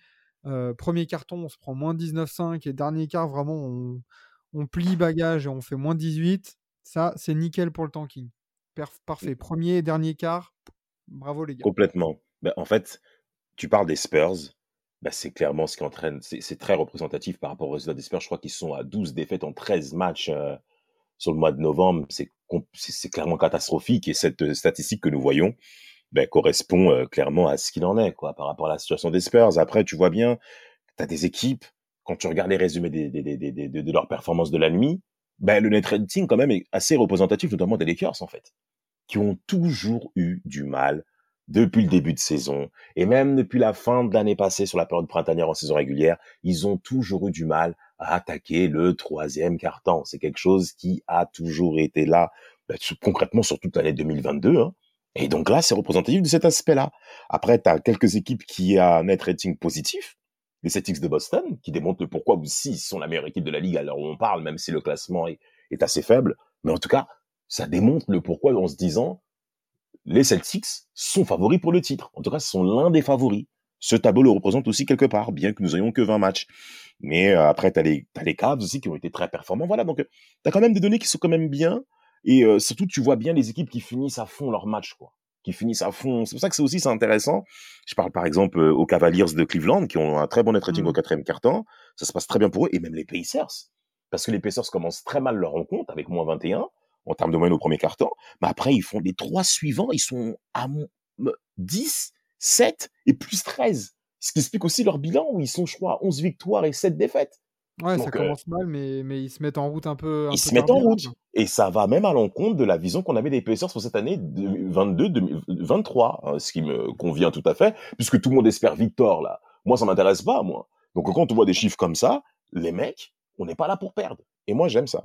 premier carton, on se prend moins 19-5 et dernier quart, vraiment, on, on plie bagage et on fait moins 18. Ça, c'est nickel pour le tanking. Parfait. Premier et dernier quart, bravo les gars. Complètement. Ben, en fait, tu parles des Spurs. Ben, c'est clairement ce qui entraîne. C'est très représentatif par rapport aux résultats des Spurs. Je crois qu'ils sont à 12 défaites en 13 matchs euh, sur le mois de novembre. C'est clairement catastrophique. Et cette euh, statistique que nous voyons ben, correspond euh, clairement à ce qu'il en est quoi, par rapport à la situation des Spurs. Après, tu vois bien, tu as des équipes, quand tu regardes les résumés des, de leur performance de la nuit, ben, le net rating quand même est assez représentatif, notamment des Lakers en fait, qui ont toujours eu du mal depuis le début de saison et même depuis la fin de l'année passée sur la période printanière en saison régulière, ils ont toujours eu du mal à attaquer le troisième quart-temps. C'est quelque chose qui a toujours été là, ben, concrètement sur toute l'année 2022. Hein. Et donc là, c'est représentatif de cet aspect-là. Après, tu as quelques équipes qui ont un net rating positif, les Celtics de Boston, qui démontrent pourquoi aussi ils sont la meilleure équipe de la ligue à l'heure où on parle, même si le classement est, assez faible. Mais en tout cas, ça démontre le pourquoi en se disant les Celtics sont favoris pour le titre. En tout cas, sont l'un des favoris. Ce tableau le représente aussi quelque part, bien que nous ayons que 20 matchs. Mais euh, après, tu as les, as les Cavs aussi qui ont été très performants. Voilà, donc tu as quand même des données qui sont quand même bien. Et euh, surtout, tu vois bien les équipes qui finissent à fond leur match. Quoi qui finissent à fond. C'est pour ça que c'est aussi c'est intéressant. Je parle par exemple euh, aux Cavaliers de Cleveland qui ont un très bon net rating au mmh. quatrième quart-temps. Ça se passe très bien pour eux et même les Pacers parce que les Pacers commencent très mal leur rencontre avec moins 21 en termes de moyenne au premier quart-temps. Mais après ils font les trois suivants, ils sont à 10, 7 et plus 13. Ce qui explique aussi leur bilan où ils sont je crois 11 victoires et 7 défaites. Ouais, ça commence mal, mais, mais ils se mettent en route un peu. ils se mettent en route. Et ça va même à l'encontre de la vision qu'on avait des Pacers pour cette année 2022-2023, hein, ce qui me convient tout à fait, puisque tout le monde espère Victor, là. Moi, ça m'intéresse pas, moi. Donc, quand on voit des chiffres comme ça, les mecs, on n'est pas là pour perdre. Et moi, j'aime ça.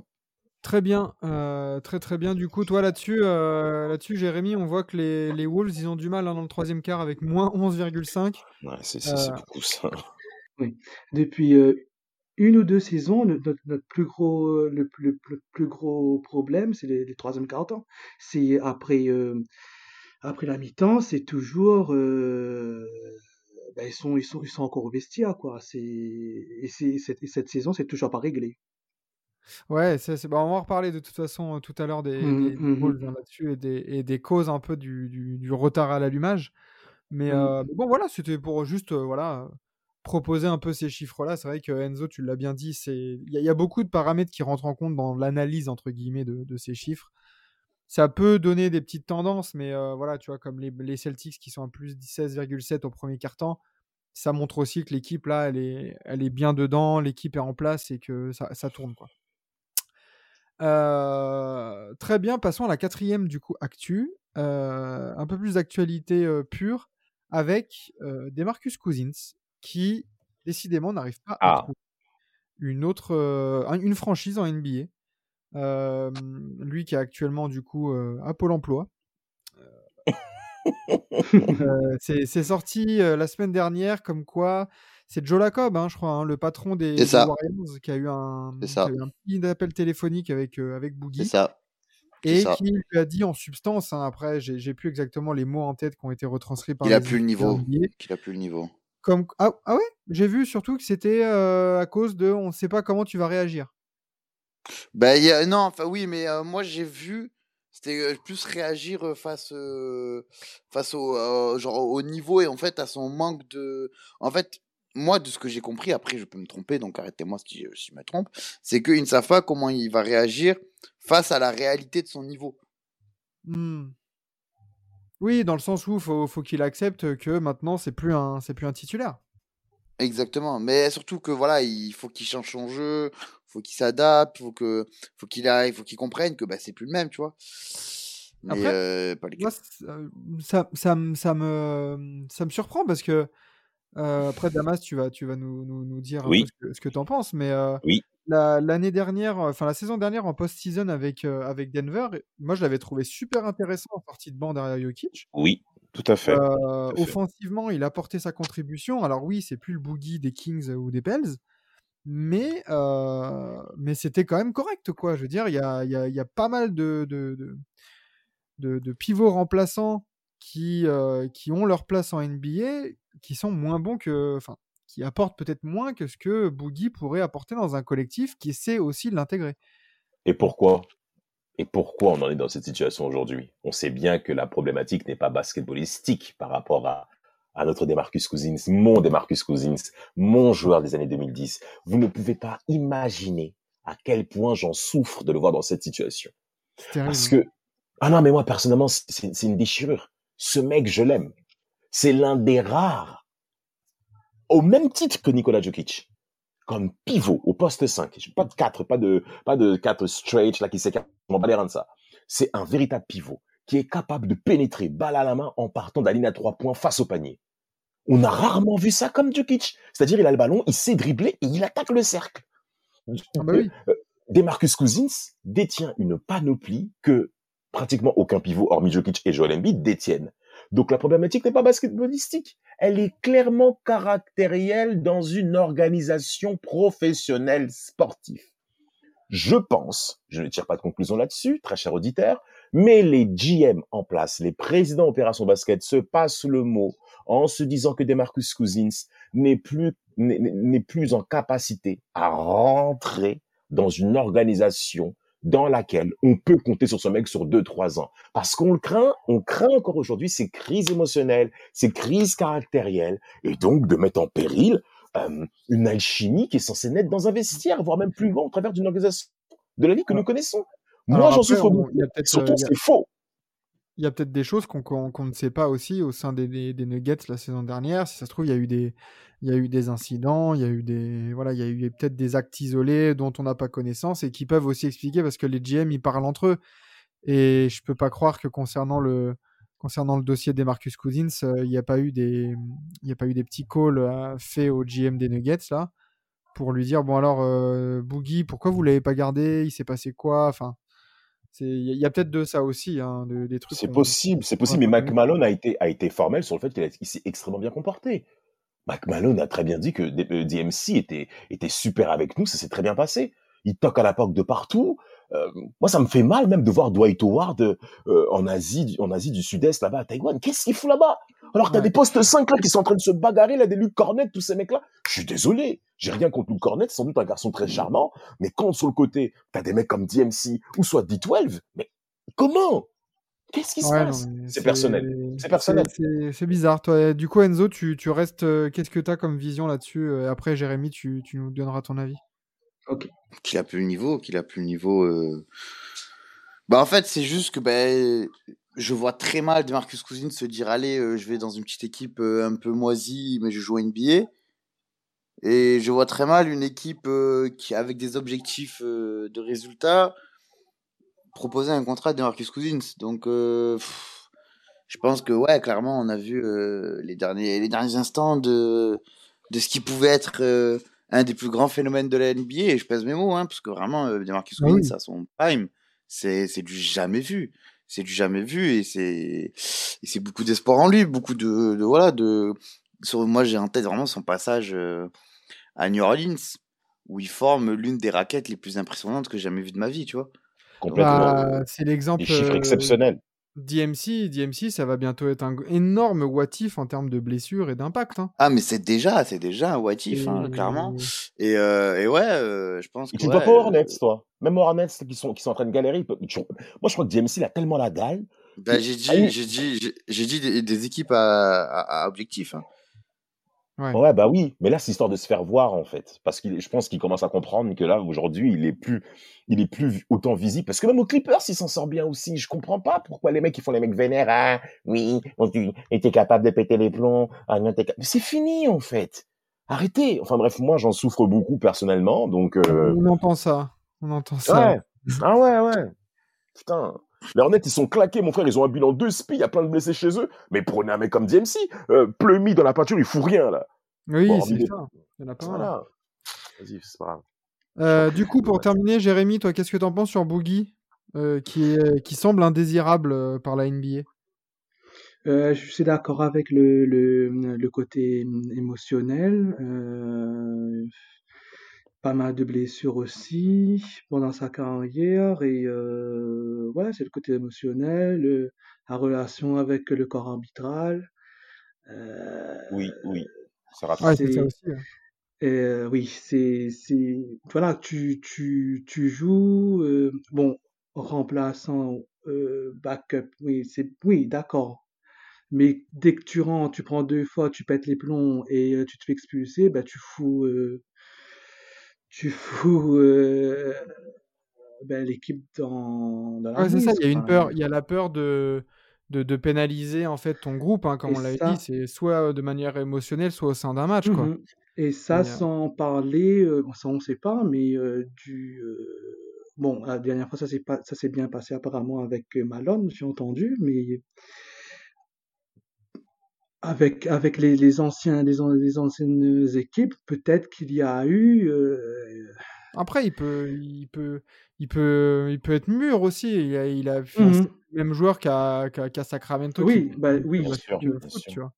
Très bien, euh, très très bien. Du coup, toi là-dessus, euh, là-dessus, Jérémy, on voit que les, les, Wolves, ils ont du mal hein, dans le troisième quart avec moins 11,5. Ouais, c'est euh, beaucoup ça. Oui. Depuis une ou deux saisons, notre, plus gros, le, plus gros problème, c'est les, les troisième quart temps. C'est après, après la mi-temps, c'est toujours ben, ils, sont, ils, sont, ils sont encore au vestiaire, quoi. Et, cette, cette saison, c'est toujours pas réglé. Ouais, c'est, bah, on va en reparler de toute façon tout à l'heure des, mmh, des, mmh, mmh. là-dessus et des, et des, causes un peu du, du, du retard à l'allumage. Mais, bon, voilà, c'était pour juste voilà, proposer un peu ces chiffres-là. C'est vrai que Enzo, tu l'as bien dit, il y, a beaucoup de paramètres qui rentrent en compte dans l'analyse entre guillemets de, de, ces chiffres. Ça peut donner des petites tendances, mais voilà, tu vois, comme les, Celtics qui sont à plus 16,7 au premier quart-temps, ça montre aussi que l'équipe là, elle est, elle bien dedans, l'équipe est en place et que ça, tourne. Euh, très bien, passons à la quatrième du coup actu, euh, un peu plus d'actualité euh, pure avec des Marcus Cousins qui décidément n'arrive pas à ah. trouver une autre une franchise en NBA. lui qui est actuellement du coup à Pôle Emploi. c'est sorti la semaine dernière comme quoi c'est Joe Lacob, hein, je crois, hein, le patron des, Warriors, qui a eu un, petit appel téléphonique avec, euh, avec Boogie. ça. Et qui lui a dit en substance, hein, après, j'ai plus exactement les mots en tête qui ont été retranscrits par. Il a plus le niveau. Qu'il a plus le niveau. Comme... Ah, ah ouais? J'ai vu surtout que c'était euh, à cause de on ne sait pas comment tu vas réagir. Bah, y a... non, enfin oui, mais euh, moi j'ai vu c'était plus réagir face face au genre au niveau et en fait à son manque de en fait moi, de ce que j'ai compris, après je peux me tromper, donc arrêtez-moi si, je me trompe, c'est qu'ils ne savent pas comment il va réagir face à la réalité de son niveau. Mmh. Oui, dans le sens où il faut, faut qu'il accepte que maintenant c'est plus un c'est plus un titulaire. Exactement, mais surtout que voilà, il faut qu'il change son jeu, faut qu'il s'adapte, faut que faut qu'il arrive, faut qu'il comprenne que bah c'est plus le même, tu vois. Après, euh, ça, ça, ça, me ça me surprend parce que euh, après, Damas, tu vas, tu vas nous, nous, nous dire ce que, tu en penses. Mais euh, oui. L'année dernière, enfin la saison dernière en post-season avec, euh, avec Denver, moi je l'avais trouvé super intéressant en partie de banc derrière Jokic. Oui, tout à fait. offensivement, il a porté sa contribution. Alors oui, c'est plus le boogie des Kings ou des Pels. Mais, mais c'était quand même correct, quoi. Je veux dire, il y a, y, a, y a, pas mal de, de, de, de pivots remplaçants qui, qui ont leur place en NBA, qui sont moins bons que, enfin, qui apportent peut-être moins que ce que Boogie pourrait apporter dans un collectif qui sait aussi l'intégrer. Et pourquoi? Et pourquoi on en est dans cette situation aujourd'hui? On sait bien que la problématique n'est pas basketballistique par rapport à, à notre Demarcus Cousins, mon Demarcus Cousins, mon joueur des années 2010. Vous ne pouvez pas imaginer à quel point j'en souffre de le voir dans cette situation. Parce que, ah non, mais moi, personnellement, c'est une déchirure. Ce mec, je l'aime. C'est l'un des rares, au même titre que Nikola Jokic, comme pivot au poste 5. Pas de 4, pas de, pas de 4 straight, là, qui s'écarte. De ça. C'est un véritable pivot qui est capable de pénétrer balle à la main en partant la ligne à trois points face au panier. On a rarement vu ça comme Jokic. C'est-à-dire, il a le ballon, il sait dribbler et il attaque le cercle. Ah bah oui. Euh, Demarcus Cousins détient une panoplie que pratiquement aucun pivot, hormis Jokic et Joel Embiid, détiennent. Donc la problématique n'est pas basketballistique, elle est clairement caractérielle dans une organisation professionnelle sportive. Je pense, je ne tire pas de conclusion là-dessus, très cher auditeur, mais les GM en place, les présidents opération basket se passent le mot en se disant que Demarcus Cousins n'est plus n'est plus en capacité à rentrer dans une organisation dans laquelle on peut compter sur ce mec sur deux, trois ans. Parce qu'on le craint, on craint encore aujourd'hui ces crises émotionnelles, ces crises caractérielles, et donc de mettre en péril euh, une alchimie qui est censée naître dans un vestiaire, voire même plus loin au travers d'une organisation de la vie que nous connaissons. Moi, j'en souffre beaucoup. Surtout, euh, c'est faux. Il y a peut-être des choses qu'on ne sait pas aussi au sein des, Nuggets la saison dernière. Si ça se trouve, il y a eu des, incidents, il y a eu des, voilà, il y a eu peut-être des actes isolés dont on n'a pas connaissance et qui peuvent aussi expliquer parce que les GM ils parlent entre eux. Et je peux pas croire que concernant le, concernant le dossier des Marcus Cousins, euh, il n'y a pas eu des, il a pas eu des petits calls euh, faits au GM des Nuggets là pour lui dire bon alors euh, Boogie, pourquoi vous l'avez pas gardé? Il s'est passé quoi? Enfin, il y a peut-être de ça aussi, hein, des trucs. C'est possible, c'est possible. Mais Mac Malone a été, a été formel sur le fait qu'il s'est extrêmement bien comporté. Mac Malone a très bien dit que DMC était, était super avec nous, ça s'est très bien passé. Il toque à la porte de partout. Euh, moi, ça me fait mal même de voir Dwight Howard euh, en Asie, en Asie du Sud-Est là-bas à Taïwan. Qu'est-ce qu'il fout là-bas? Alors t'as des postes 5 là qui sont en train de se bagarrer là, des Luke Cornet, tous ces mecs-là. Je suis désolé, j'ai rien contre Luke Cornet, c'est sans doute un garçon très charmant, mais quand sur le côté t'as des mecs comme DMC ou soit D12, mais comment? Qu'est-ce qui se passe? C'est personnel. C'est personnel. C'est bizarre. Toi, du coup, Enzo, tu, tu restes. Euh, qu'est-ce que tu as comme vision là-dessus? Après, Jérémy, tu, tu nous donneras ton avis. Ok. Qu'il a plus le niveau, qu'il a plus le niveau. Euh. Bah en fait, c'est juste que ben je vois très mal de Marcus Cousins se dire allez, euh, je vais dans une petite équipe euh, un peu moisie, mais je joue à NBA. Et je vois très mal une équipe qui avec des objectifs de résultats proposer un contrat de Marcus Cousins. Donc je pense que ouais, clairement, on a vu les derniers les derniers instants de de ce qui pouvait être un des plus grands phénomènes de la NBA, et je pèse mes mots, hein, parce que vraiment, euh, Demarcus Cousins, à son prime, c'est, c'est du jamais vu. C'est du jamais vu, et c'est, beaucoup d'espoir en lui, beaucoup de, de voilà, de, sur, moi j'ai en tête vraiment son passage euh, à New Orleans, où il forme l'une des raquettes les plus impressionnantes que j'ai jamais vues de ma vie, tu vois. Complètement. Bah, c'est l'exemple. Des chiffres euh, exceptionnels. DMC, DMC, ça va bientôt être un énorme what if en termes de blessures et d'impact. Hein. Ah, mais c'est déjà, c'est déjà un what if, hein, clairement. Et, euh, et ouais, euh, je pense que. Tu ne vois pas Hornets, toi. Même Hornets qui sont, qui sont en train de galérer. Moi, je crois que DMC, il a tellement la dalle. Bah, j'ai dit, j'ai dit, j'ai dit des, équipes à, à, objectif. Hein. Ouais. bah oui, mais là c'est histoire de se faire voir en fait, parce que je pense qu'il commence à comprendre que là aujourd'hui il est plus, il est plus autant visible, parce que même aux Clippers il s'en sort bien aussi. Je comprends pas pourquoi les mecs ils font les mecs vénères, ah oui, tu étais capable de péter les plombs, ah non mais c'est fini en fait. Arrêtez. Enfin bref, moi j'en souffre beaucoup personnellement, donc. Euh... On entend ça, on entend ça. Ouais. Ah ouais ouais. Putain. Les Hornets, ils sont claqués, mon frère, ils ont un bilan de spi, il y a plein de blessés chez eux. Mais prenez un mec comme DMC, euh, dans la peinture, il fout rien, là. Oui, c'est ça. Il y en a pas mal. Vas-y, c'est pas grave. Euh, du coup, pour terminer, Jérémy, toi, qu'est-ce que tu en penses sur Boogie, euh, qui, est, qui semble indésirable euh, par la NBA Je suis d'accord avec le, le, le, côté émotionnel. Pas mal de blessures aussi pendant sa carrière. Et voilà, c'est le côté émotionnel, la relation avec le corps arbitral. oui, oui. Ça c'est ça aussi. Hein. oui, c'est, c'est, voilà, tu, tu, tu joues, bon, remplaçant, backup, oui, c'est, oui, d'accord. Mais dès que tu rentres, tu prends deux fois, tu pètes les plombs et tu te fais expulser, bah, tu fous, tu fous ben, l'équipe dans, dans la c'est ça, il y a une peur, il y a la peur de, de, pénaliser en fait ton groupe, hein, comme on l'a dit, c'est soit de manière émotionnelle, soit au sein d'un match. Quoi. Mmh Et ça, sans parler, ça on ne sait pas, mais du. bon, la dernière fois, ça s'est, pas, ça s'est bien passé apparemment avec Malone, j'ai entendu, mais avec, avec les, les anciens, les, les, anciennes équipes, peut-être qu'il y a eu. Après, il peut, il peut, il peut, il peut être mûr aussi. Il a, il a mmh le même joueur qu'à qu'à Sacramento. Oui, bah, oui, bien sûr, tu vois.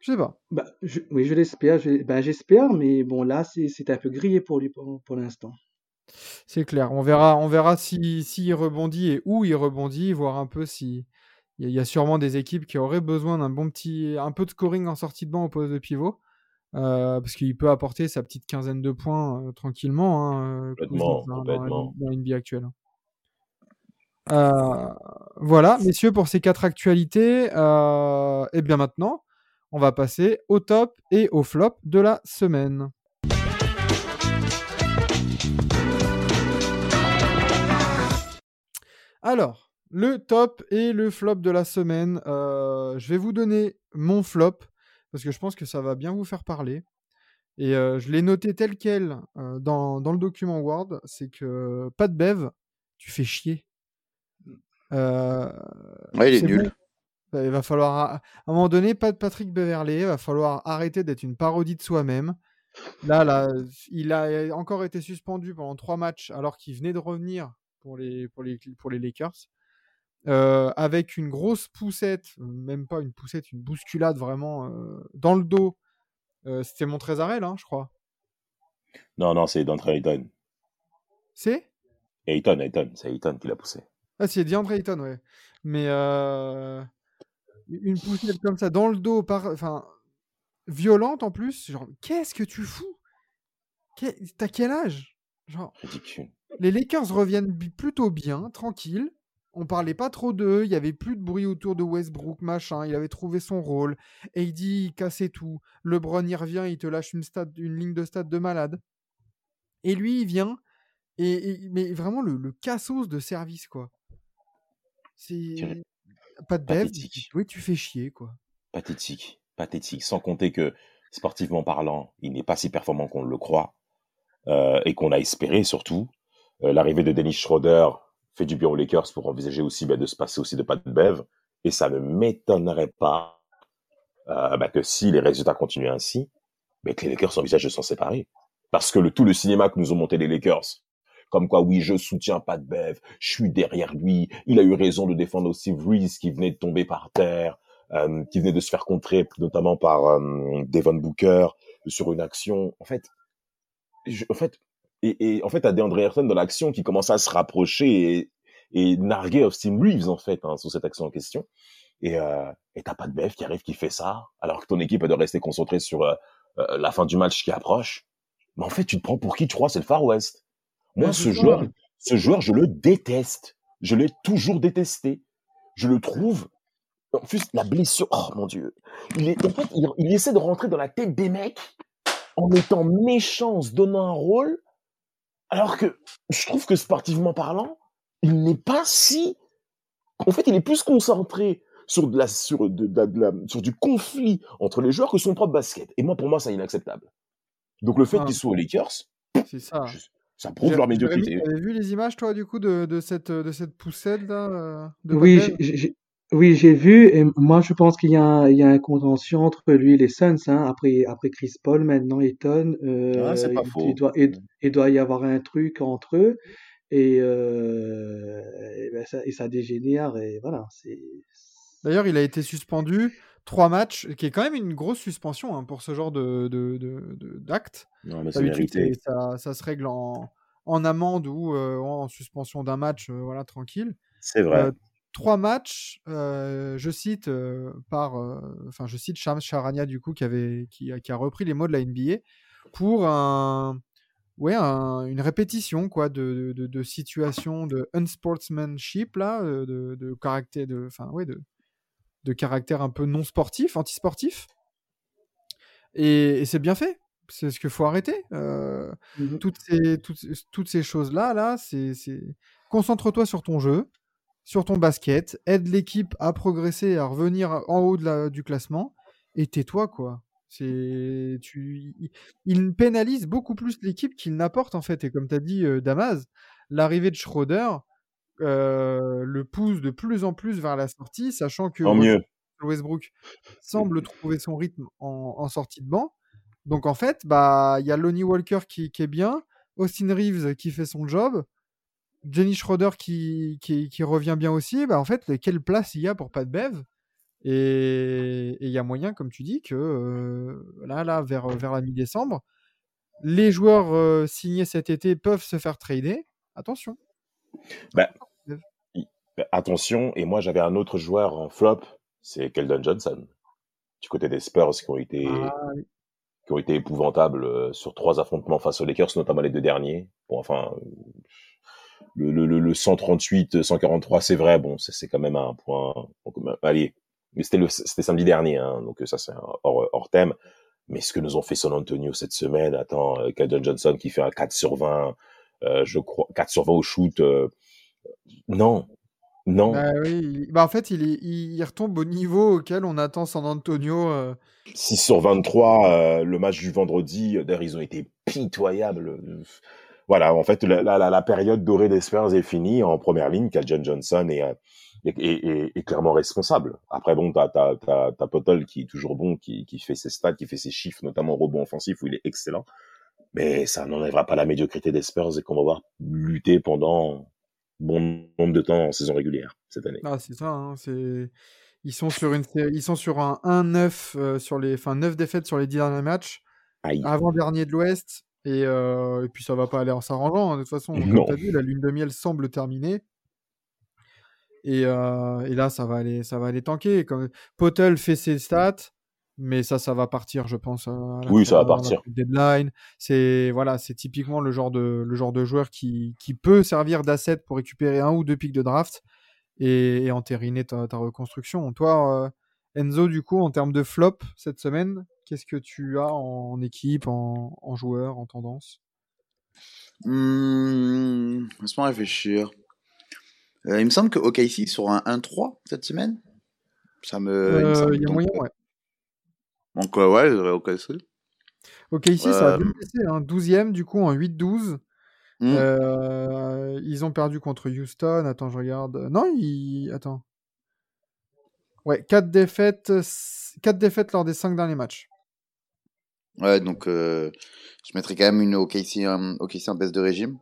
Je sais pas. Bah, oui, je l'espère. Bah, j'espère, mais bon, là, c'est un peu grillé pour lui pour, pour l'instant. C'est clair. On verra, on verra si, si rebondit et où il rebondit, voir un peu si. Il y, a sûrement des équipes qui auraient besoin d'un bon petit, un peu de scoring en sortie de banc au poste de pivot. Euh, parce qu'il peut apporter sa petite quinzaine de points euh, tranquillement hein, euh, dans, dans, l'NBA actuelle. voilà, messieurs, pour ces quatre actualités. et bien maintenant, on va passer au top et au flop de la semaine. Alors, le top et le flop de la semaine. Euh, je vais vous donner mon flop parce que je pense que ça va bien vous faire parler. Et euh, je l'ai noté tel quel euh, dans, dans, le document Word. C'est que pas de Bev, tu fais chier. ouais, il est nul. Bah, il va falloir, à un moment donné, pas de Patrick Beverley. Il va falloir arrêter d'être une parodie de soi-même. Là, là, il a encore été suspendu pendant trois matchs alors qu'il venait de revenir pour les, pour les, pour les Lakers. Euh, avec une grosse poussette, même pas une poussette, une bousculade vraiment euh, dans le dos. Euh, c'était mon Trésarel, hein, je crois. Non, non, c'est d'Andre Ayton. C'est? Ayton, Ayton, c'est Ayton qui l'a poussé. Ah, c'est DeAndre Ayton, ouais. Mais une poussette comme ça dans le dos, par... enfin, violente en plus. Genre, qu'est-ce que tu fous? T'as quel âge? Genre, Ridicule. Les Lakers reviennent plutôt bien, tranquille. On parlait pas trop d'eux, il y avait plus de bruit autour de Westbrook, machin, il avait trouvé son rôle. AD, il cassait tout. LeBron, il revient, il te lâche une, une ligne de stade de malade. Et lui, il vient, et, mais vraiment le, le cassos de service, quoi. C'est. Pas de dev, oui, tu fais chier, quoi. Pathétique, pathétique. Sans compter que, sportivement parlant, il n'est pas si performant qu'on le croit, euh, et qu'on a espéré surtout. Euh, l'arrivée de Dennis Schroeder fait du bien aux Lakers pour envisager aussi bah, de se passer aussi de Pat Bev. Et ça ne m'étonnerait pas euh, bah, que si les résultats continuent ainsi, bah, que les Lakers envisagent de s'en séparer. Parce que le, tout le cinéma que nous ont monté les Lakers, comme quoi oui, je soutiens Pat Bev, je suis derrière lui, il a eu raison de défendre aussi Reese qui venait de tomber par terre, euh, qui venait de se faire contrer notamment par euh, Devon Booker sur une action. En fait, en fait, et, et en fait, t'as DeAndre Ayton dans l'action qui commence à se rapprocher et, et narguer Austin Reeves, en fait, hein, sur cette action en question. Et euh, et t'as pas de BF qui arrive, qui fait ça, alors que ton équipe doit rester concentrée sur euh, euh, la fin du match qui approche. Mais en fait, tu te prends pour qui tu crois C'est le Far West. Moi, ce joueur, ce joueur, je le déteste. Je l'ai toujours détesté. Je le trouve. En plus, la blessure. Oh mon dieu. Il est, en fait, il, il essaie de rentrer dans la tête des mecs en étant méchant, se donnant un rôle alors que je trouve que sportivement parlant, il n'est pas si. En fait, il est plus concentré sur, de la, sur, de, sur du conflit entre les joueurs que son propre basket. Et moi, pour moi, c'est inacceptable. Donc le fait ah. qu'il soit aux Lakers, ça. ça prouve leur médiocrité. Tu avais vu les images, toi, du coup, de, de cette, de cette poussette là euh, Oui, oui, j'ai vu, et moi je pense qu'il y a un, il y a un contention entre lui et les Suns, hein, après, après Chris Paul, maintenant Eton, euh, c'est pas il, doit, il, doit y avoir un truc entre eux, et, euh, et, ben ça, et ça dégénère, et voilà. c'est D'ailleurs, il a été suspendu trois matchs, qui est quand même une grosse suspension hein, pour ce genre de, de, de, d'acte. Non, mais c'est Ça, ça se règle en, en amende ou euh, en suspension d'un match, euh, voilà, tranquille. C'est vrai. Euh, trois matchs, euh, je cite euh, par, euh, enfin je cite Shams Charania du coup qui avait, qui, qui, a repris les mots de la NBA pour un, ouais, un, une répétition quoi de, de, de, situation de unsportsmanship là, de, de caractère, de, enfin ouais, de, de caractère un peu non sportif, anti-sportif. Et, et c'est bien fait. C'est ce qu'il faut arrêter. Mmh toutes ces, toutes, toutes ces choses là, là, c'est, concentre-toi sur ton jeu sur ton basket, aide l'équipe à progresser, à revenir en haut de la, du classement, et tais-toi, quoi. C'est, tu, il pénalise beaucoup plus l'équipe qu'il n'apporte, en fait. Et comme tu as dit, euh, Damas, l'arrivée de Schroeder euh, le pousse de plus en plus vers la sortie, sachant que mieux. Westbrook semble trouver son rythme en, sortie de banc. Donc, en fait, bah, il y a Lonnie Walker qui, qui est bien, Austin Reeves qui fait son job. Jenny Schroeder qui, qui, revient bien aussi, bah en fait, quelle place il y a pour Pat Bev? Et il y a moyen, comme tu dis, que euh, là, là, vers, vers la mi-décembre, les joueurs euh, signés cet été peuvent se faire trader. Attention. Bah, bah, attention, et moi j'avais un autre joueur en flop, c'est Keldon Johnson, du côté des Spurs qui ont été, ah qui ont été épouvantables euh, sur trois affrontements face aux Lakers, notamment les deux derniers. Bon, enfin, le, le, le 138, 143, c'est vrai. Bon, c'est quand même un point. Allez, mais c'était le, c'était samedi dernier, hein, donc ça c'est hors, hors thème. Mais ce que nous ont fait San Antonio cette semaine, attends, euh, Caden Johnson qui fait un 4 sur 20, euh, je crois, 4 sur 20 au shoot, euh, non, Non. Bah oui, bah en fait, il, il, retombe au niveau auquel on attend San Antonio. 6 sur 23, le match du vendredi, d'ailleurs, ils ont été pitoyables. Voilà, en fait, la, la, la période dorée des Spurs est finie en première ligne, John Johnson est, est, est, clairement responsable. Après, bon, t'as, t'as, t'as Pottle qui est toujours bon, qui, qui fait ses stats, qui fait ses chiffres, notamment au rebond offensif où il est excellent. Mais ça n'enlèvera pas la médiocrité des Spurs et qu'on va voir lutter pendant bon nombre de temps en saison régulière cette année. Ah, c'est ça, hein, c'est... Ils sont sur une ils sont sur un 1-9 euh, sur les enfin 9 défaites sur les 10 derniers matchs. Avant dernier de l'Ouest et, euh, et, puis ça va pas aller en s'arrangeant hein, de toute façon. Comme tu as vu, la lune de miel semble terminée. Et, euh, et, là, ça va aller, ça va aller tanker. Comme Potel fait ses stats, mais ça, ça va partir, je pense. oui, ça va partir. Deadline, c'est voilà, c'est typiquement le genre de le genre de joueur qui, qui peut servir d'asset pour récupérer un ou deux pics de draft et, entériner ta, reconstruction. Toi, euh, Enzo, du coup, en termes de flop cette semaine, qu'est-ce que tu as en, équipe, en, en, joueur, en tendance? Mmh, Laisse-moi réfléchir. Euh, il me semble que OKC sur un 1-3 cette semaine. Ça me. il, y a moyen, ouais. Donc, euh, ouais, OKC. OKC, ça a bien baissé, hein, 12e du coup en 8-12. Mmh. Euh, ils ont perdu contre Houston. Attends, je regarde. Non, ils. Attends. Ouais, 4 défaites, 4 défaites lors des 5 derniers matchs. Ouais, donc je mettrais quand même une OKC, OKC en baisse de régime.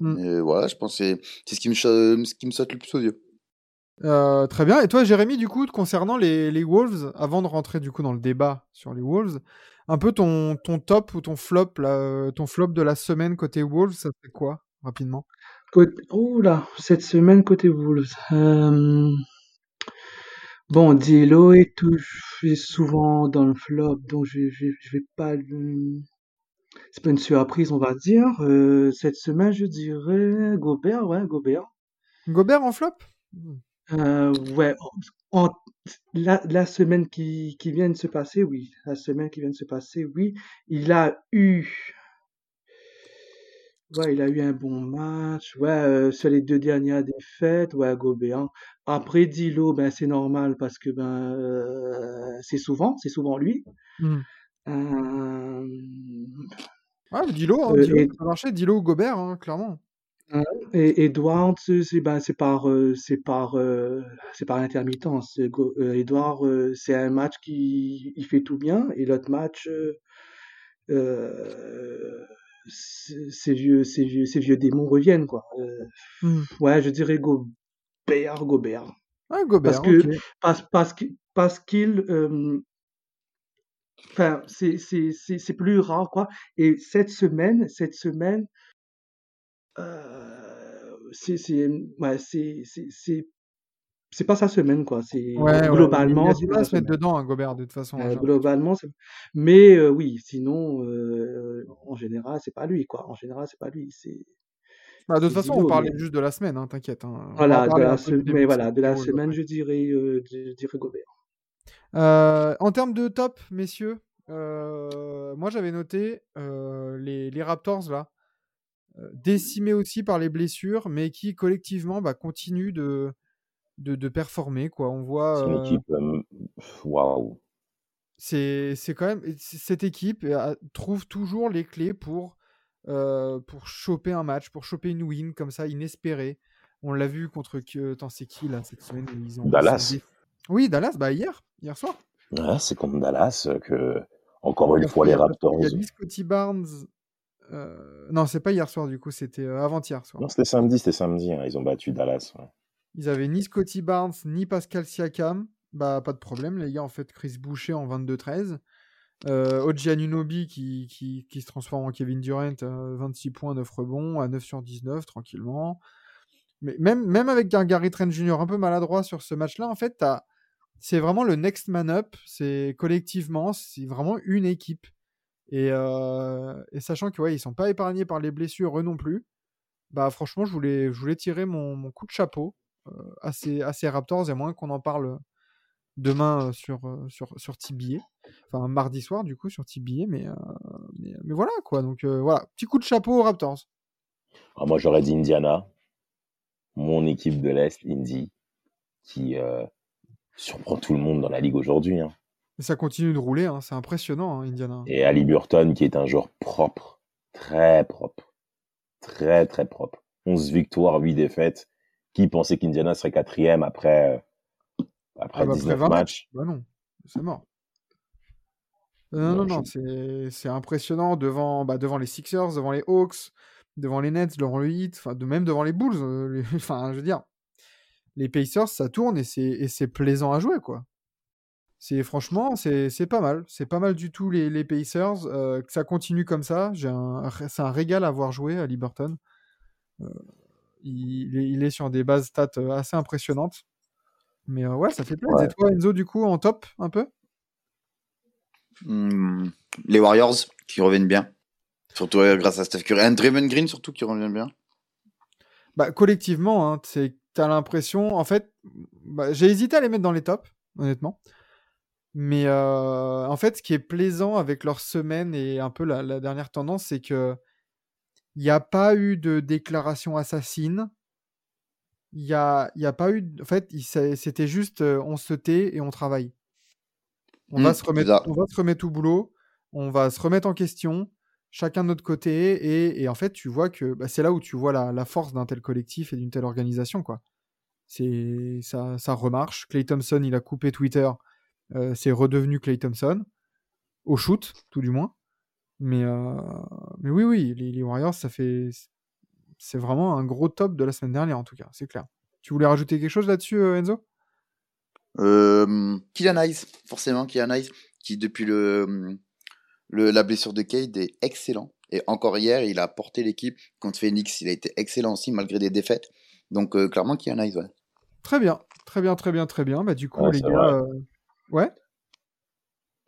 Et voilà, je pense que c'est ce, qui me, ce qui me saute le plus aux yeux. Euh, très bien. Et toi, Jérémy, du coup, concernant les, les, Wolves, avant de rentrer du coup dans le débat sur les Wolves, un peu ton, ton top ou ton flop, là, ton flop de la semaine côté Wolves, ça fait quoi, rapidement? Ouh là, cette semaine côté Wolves. Euh... Bon, Dilo est, souvent dans le flop, donc je, je, je vais pas C'est pas une surprise, on va dire. Euh, cette semaine, je dirais Gobert, ouais, Gobert. Gobert en flop? Euh, ouais, en, la, la, semaine qui, qui vient de se passer, oui. La semaine qui vient de se passer, oui. Il a eu. Ouais, il a eu un bon match. Ouais, euh, sur les deux dernières défaites, ouais, Gobert. Après, Dilo, ben, c'est normal parce que ben, euh, c'est souvent, c'est souvent lui. Mmh. Euh... Ouais, Dilo, hein, Dilo, ça marchait, Dilo ou Gobert, hein, clairement. Et Edward, c'est ben, par, euh, c'est par, euh, c'est par intermittence. Euh, Edward, c'est un match qui il fait tout bien et l'autre match, ces vieux, ces vieux, ces vieux démons reviennent quoi. Mmh. Ouais, je dirais Gobert, Gobert. Ouais, Gobert. Parce que parce parce parce qu'il enfin c'est c'est c'est plus rare quoi. Et cette semaine, cette semaine c'est c'est ouais, c'est c'est c'est pas sa semaine quoi c'est ouais, globalement ouais, il a se mettre dedans hein, Gobert de toute façon euh, globalement mais euh, oui sinon euh, en général c'est pas lui quoi en général c'est pas lui c'est bah, de toute façon on parlait juste de la semaine hein, t'inquiète hein. voilà de la, mais voilà de la semaine je dirais je dirais Gobert. En termes de top messieurs moi j'avais noté les, les Raptors là décimés aussi par les blessures, mais qui collectivement bah, continuent de, de, de, performer. Quoi. On voit. C'est une euh, équipe. Euh, waouh! C'est, c'est quand même. Cette équipe trouve toujours les clés pour, pour choper un match, pour choper une win comme ça, inespérée. On l'a vu contre. Tant c'est qui là cette semaine ils ont Dallas. Oui, Dallas, bah hier, hier soir. Ouais, c'est contre Dallas que, encore une fois, les Raptors. Il y a Scotty Barnes euh, non, c'est pas hier soir, du coup, c'était euh, avant-hier soir. Non, c'était samedi, c'était samedi. Hein, ils ont battu Dallas. Ils avaient ni Scotty Barnes, ni Pascal Siakam. Bah, pas de problème, les gars. En fait, Chris Boucher en 22-13. Euh, Oji Anunobi qui, qui, qui, se transforme en Kevin Durant, 26 points, 9 rebonds, à 9 sur 19, tranquillement. Mais même, même avec un Gary Trent Jr. un peu maladroit sur ce match-là, en fait, c'est vraiment le next man up. C'est collectivement, c'est vraiment une équipe. Euh, et, sachant que ouais, ils sont pas épargnés par les blessures eux non plus, bah franchement, je voulais, je voulais tirer mon, coup de chapeau euh, à, ces, Raptors, et moins qu'on en parle demain euh, sur, sur, sur TBA. Enfin, mardi soir, du coup, sur TBA, mais, mais, voilà, quoi. Donc voilà, petit coup de chapeau aux Raptors. Ah, moi, j'aurais dit Indiana. mon équipe de l'Est, Indy, qui euh, surprend tout le monde dans la ligue aujourd'hui. Hein. Ça continue de rouler, hein. c'est impressionnant, hein, Indiana. Et Ali Burton, qui est un joueur propre, très propre, très très propre. 11 victoires, 8 défaites. Qui pensait qu'Indiana serait quatrième après, euh, après 19 ah bah, matchs? Bah non, c'est mort. Non, non, non, c'est impressionnant devant, bah, devant les Sixers, devant les Hawks, devant les Nets, devant le Heat, de même devant les Bulls. Euh, enfin, je veux dire, les Pacers, ça tourne et c'est plaisant à jouer, quoi. C'est franchement, c'est pas mal. C'est pas mal du tout les, les Pacers. Euh, que ça continue comme ça. C'est un régal à voir jouer à Liberton. Euh, il, il, est sur des bases stats euh, assez impressionnantes. Mais ouais, ça fait plaisir. Et toi, Enzo, du coup, en top un peu? Mmh, Les Warriors qui reviennent bien. Surtout grâce à Steph Curry. Et Draymond Green, surtout, qui revient bien. Bah, collectivement, hein, tu as l'impression. En fait, bah, j'ai hésité à les mettre dans les tops, honnêtement. Mais euh, en fait, ce qui est plaisant avec leur semaine et un peu la, dernière tendance, c'est que il n'y a pas eu de déclaration assassine. Il n'y a, y a pas eu. En fait, c'était juste euh, on se tait et on travaille. On, va mmh, se remettre, on va se remettre au boulot, on va se remettre en question, chacun de notre côté. Et, en fait, tu vois que bah, c'est là où tu vois la, force d'un tel collectif et d'une telle organisation. quoi. C'est ça, ça remarche. Clay Thompson, il a coupé Twitter euh, c'est redevenu Clay Thompson, au shoot, tout du moins. Mais, euh, mais oui, oui, les, Warriors, ça fait. C'est vraiment un gros top de la semaine dernière, en tout cas, c'est clair. Tu voulais rajouter quelque chose là-dessus, euh, Enzo? Euh, Kylian Hayes, forcément, Kylian Hayes, qui depuis le, le, la blessure de Cade est excellent. Et encore hier, il a porté l'équipe contre Phoenix. Il a été excellent aussi, malgré des défaites. Donc, clairement, Kylian Hayes, ouais. Très bien, très bien, très bien, très bien. Bah, du coup, les gars, Ouais.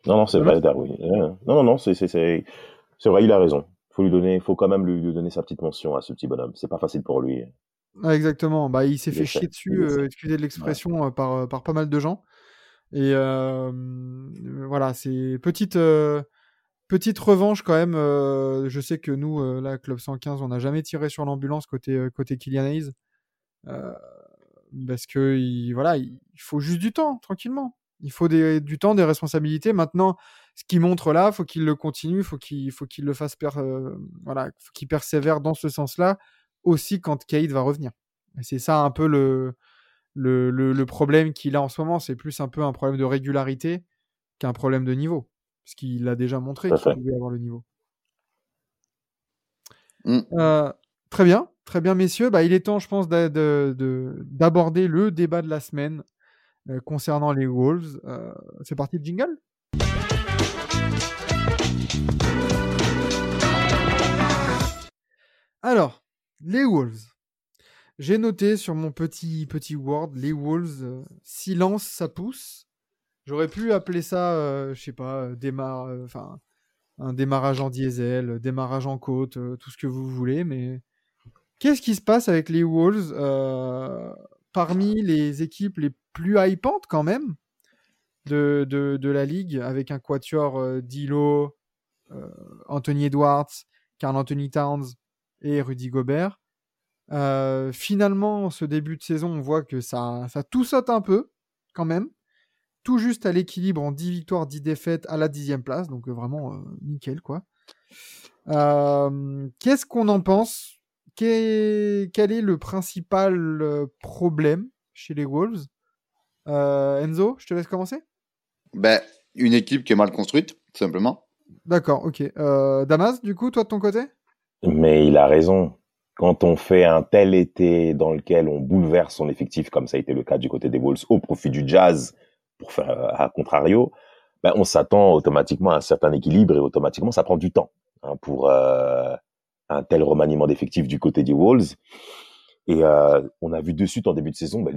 Non, non, c'est vrai, Darwin. Non, non, non, c'est, vrai, il a raison. Faut lui donner, faut quand même lui, donner sa petite mention à ce petit bonhomme. C'est pas facile pour lui. exactement. Bah, il s'est fait chier dessus, euh, excusez de l'expression, euh, par, euh, par pas mal de gens. Et voilà, c'est petite, petite revanche quand même. je sais que nous, là, Club 115, on n'a jamais tiré sur l'ambulance côté, côté Kylian Hayes. parce que il, voilà, il faut juste du temps, tranquillement. Il faut du temps, des responsabilités. Maintenant, ce qu'il montre là, faut qu'il le continue, faut qu'il faut qu'il le fasse, euh, voilà, faut qu'il persévère dans ce sens-là aussi quand Kate va revenir. c'est ça un peu le le, le, problème qu'il a en ce moment. C'est plus un peu un problème de régularité qu'un problème de niveau, parce qu'il a déjà montré qu'il pouvait avoir le niveau. Mmh. Euh, très bien, très bien, messieurs. Bah, il est temps, je pense, d'aborder le débat de la semaine concernant les Wolves. Euh, c'est parti le jingle? Alors, les Wolves. J'ai noté sur mon petit petit Word les Wolves. Euh, silence, ça pousse. J'aurais pu appeler ça, je sais pas, démarre, un démarrage en diesel, démarrage en côte, tout ce que vous voulez, mais qu'est-ce qui se passe avec les Wolves parmi les équipes les plus hypantes quand même de, la ligue, avec un quatuor euh, Dilo, euh, Anthony Edwards, Carl Anthony Towns et Rudy Gobert. Euh, finalement, ce début de saison, on voit que ça, ça tout saute un peu quand même. Tout juste à l'équilibre en 10 victoires, 10 défaites à la dixième place. Donc vraiment nickel quoi. Qu'est-ce qu'on en pense? Quel est le principal euh, problème chez les Wolves? euh, Enzo, je te laisse commencer ben, Une équipe qui est mal construite, tout simplement. D'accord, ok. Euh, Damas, du coup, toi de ton côté? Mais il a raison. Quand on fait un tel été dans lequel on bouleverse son effectif, comme ça a été le cas du côté des Wolves, au profit du Jazz, pour faire à contrario, ben, on s'attend automatiquement à un certain équilibre et automatiquement ça prend du temps hein, pour un tel remaniement d'effectifs du côté des Wolves. Et euh, on a vu de suite en début de saison bah,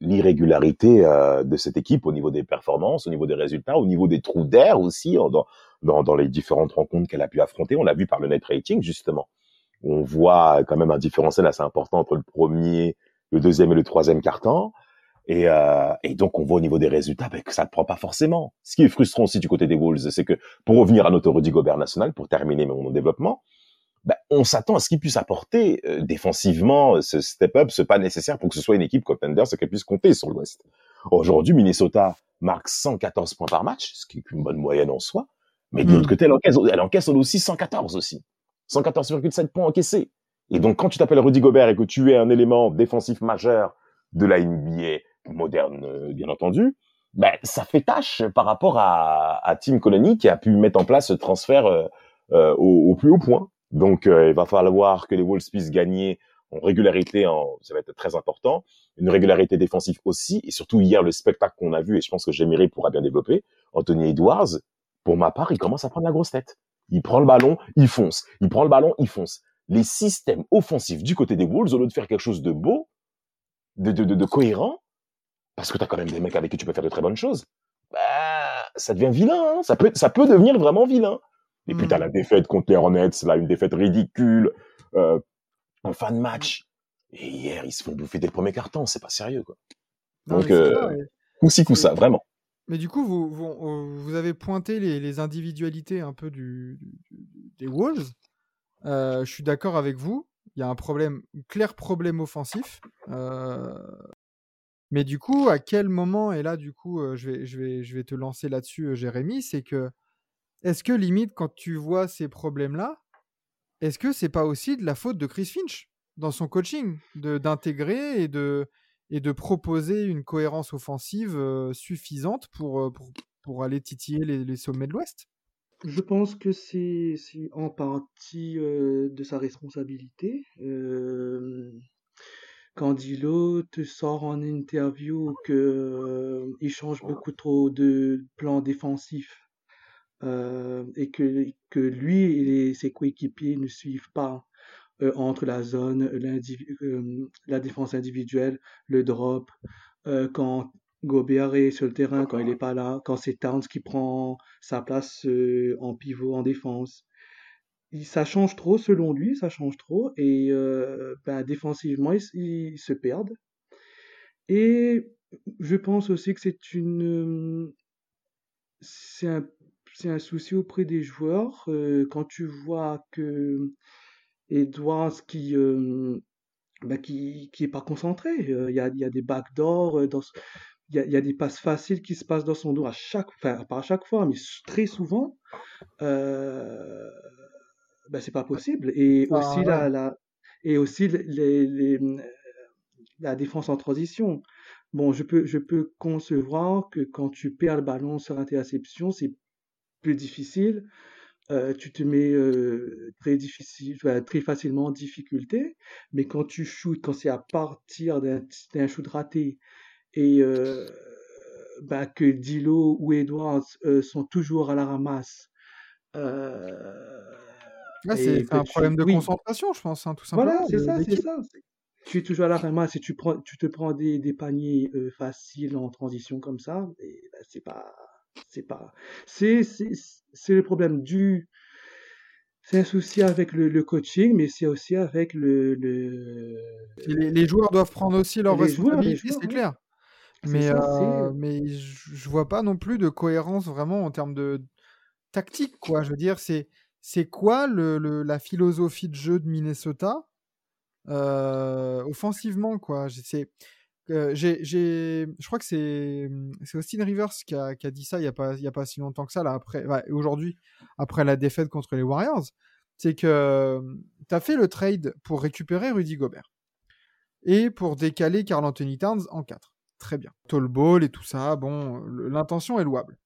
l'irrégularité euh, de cette équipe au niveau des performances, au niveau des résultats, au niveau des trous d'air aussi dans, dans, dans, les différentes rencontres qu'elle a pu affronter. On l'a vu par le net rating justement. On voit quand même un différentiel assez important entre le premier, le deuxième et le troisième carton. Et, euh, et donc on voit au niveau des résultats bah, que ça ne prend pas forcément. Ce qui est frustrant aussi du côté des Wolves, c'est que pour revenir à notre Rudy Gobert national, pour terminer mon développement, bah, on s'attend à ce qu'il puisse apporter euh, défensivement ce step-up, ce pas nécessaire pour que ce soit une équipe contender, ce qu'elle puisse compter sur l'Ouest. Aujourd'hui, Minnesota marque 114 points par match, ce qui est une bonne moyenne en soi. Mais de l'autre mm. côté, elle encaisse, elle encaisse aussi 114 aussi. 114,7 points encaissés. Et donc, quand tu t'appelles Rudy Gobert et que tu es un élément défensif majeur de la NBA moderne, euh, bien entendu, ben, ça fait tâche par rapport à, à Tim Colony qui a pu mettre en place ce transfert euh, euh, au, plus haut point. Donc, il va falloir que les Wolves puissent gagner en régularité, en, ça va être très important, une régularité défensive aussi, et surtout hier le spectacle qu'on a vu, et je pense que Jémiré pourra bien développer, Anthony Edwards, pour ma part, il commence à prendre la grosse tête. Il prend le ballon, il fonce. Il prend le ballon, il fonce. Les systèmes offensifs du côté des Wolves, au lieu de faire quelque chose de beau, de, de, de, cohérent, parce que tu as quand même des mecs avec qui tu peux faire de très bonnes choses, bah, ça devient vilain. Hein. ça, peut, ça peut devenir vraiment vilain. Et puis, tu as hmm. la défaite contre les Hornets, là, une défaite ridicule euh, en fin de match. Et hier, ils se font bouffer dès le premier carton. C'est pas sérieux, quoi. Donc, euh, coup ci, coup ça, vraiment. Mais du coup, vous, vous, vous avez pointé les, les, individualités un peu du, des Wolves. Euh, je suis d'accord avec vous. Il y a un problème, un clair problème offensif. Euh, mais du coup, à quel moment, et là, du coup, euh, je, vais, je, vais, je vais te lancer là-dessus, Jérémy, c'est que est-ce que limite, quand tu vois ces problèmes-là, est-ce que c'est pas aussi de la faute de Chris Finch dans son coaching, d'intégrer et de, et de proposer une cohérence offensive suffisante pour, pour, pour, aller titiller les, les sommets de l'Ouest? Je pense que c'est en partie euh, de sa responsabilité. Euh, quand Dilo te sort en interview que euh, il change beaucoup trop de plans défensifs et que, que lui et ses coéquipiers ne suivent pas entre la zone, la défense individuelle, le drop, quand Gobert est sur le terrain quand il n'est pas là, quand c'est Towns qui prend sa place euh, en pivot en défense. ça change trop selon lui, ça change trop et euh, ben, défensivement ils, se perdent. Et je pense aussi que c'est une c'est un, un, souci auprès des joueurs euh, quand tu vois que Edwards qui ben, qui, qui est pas concentré. Il y, a, y a des backdoors dans, il y a, des passes faciles qui se passent dans son dos à chaque, enfin pas à chaque fois, mais très souvent, euh, ben c'est pas possible. Et ah, aussi la, la, et aussi les, les, la défense en transition. Bon, je peux, je peux concevoir que quand tu perds le ballon sur interception, c'est plus difficile. Euh, tu te mets euh, très difficile, très facilement en difficulté. Mais quand tu shootes, quand c'est à partir d'un shoot raté et euh, bah, que Dilo ou Edwards euh, sont toujours à la ramasse. Euh, c'est un problème de concentration, je pense, hein, tout simplement. Voilà, c'est ça, c'est ça. Tu es toujours à la ramasse et tu, prends, tu te prends des, des paniers faciles en transition comme ça, bah, c'est pas. C'est pas. C'est le problème du. C'est un souci avec le, coaching, mais c'est aussi avec le. le... Les, joueurs doivent prendre aussi leur responsabilité, c'est clair. Mais, euh, mais je vois pas non plus de cohérence vraiment en termes de tactique, quoi. Je veux dire, c'est c'est quoi le, le, la philosophie de jeu de Minnesota euh, offensivement, quoi? Je crois que c'est, c'est Austin Rivers qui a, dit ça il n'y a, pas, si longtemps que ça, après, aujourd'hui, après la défaite contre les Warriors. C'est que tu as fait le trade pour récupérer Rudy Gobert et pour décaler Carl Anthony Towns en 4 très bien. Tall et tout ça, bon, l'intention est louable.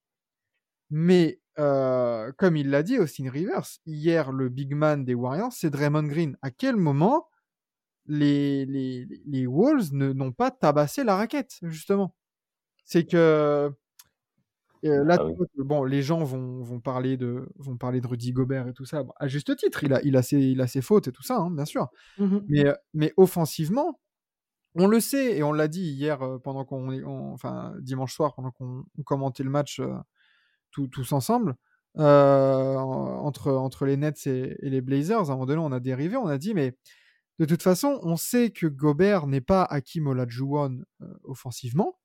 Mais euh, comme il l'a dit, Austin Rivers, hier, le big man des Warriors, c'est Draymond Green. À quel moment les, les, les Wolves n'ont pas tabassé la raquette, justement C'est que euh, là, ah bon, les gens vont, vont, parler de, vont parler de Rudy Gobert et tout ça. à juste titre, il a, il a, ses, il a ses fautes et tout ça, hein, bien sûr. Mmh mais, mais offensivement, on le sait et on l'a dit hier euh, pendant qu'on, enfin dimanche soir pendant qu'on commentait le match euh, tous ensemble euh, entre entre les Nets et, les Blazers. À un moment donné, on a dérivé, on a dit mais de toute façon, on sait que Gobert n'est pas Hakim Olajuwon offensivement.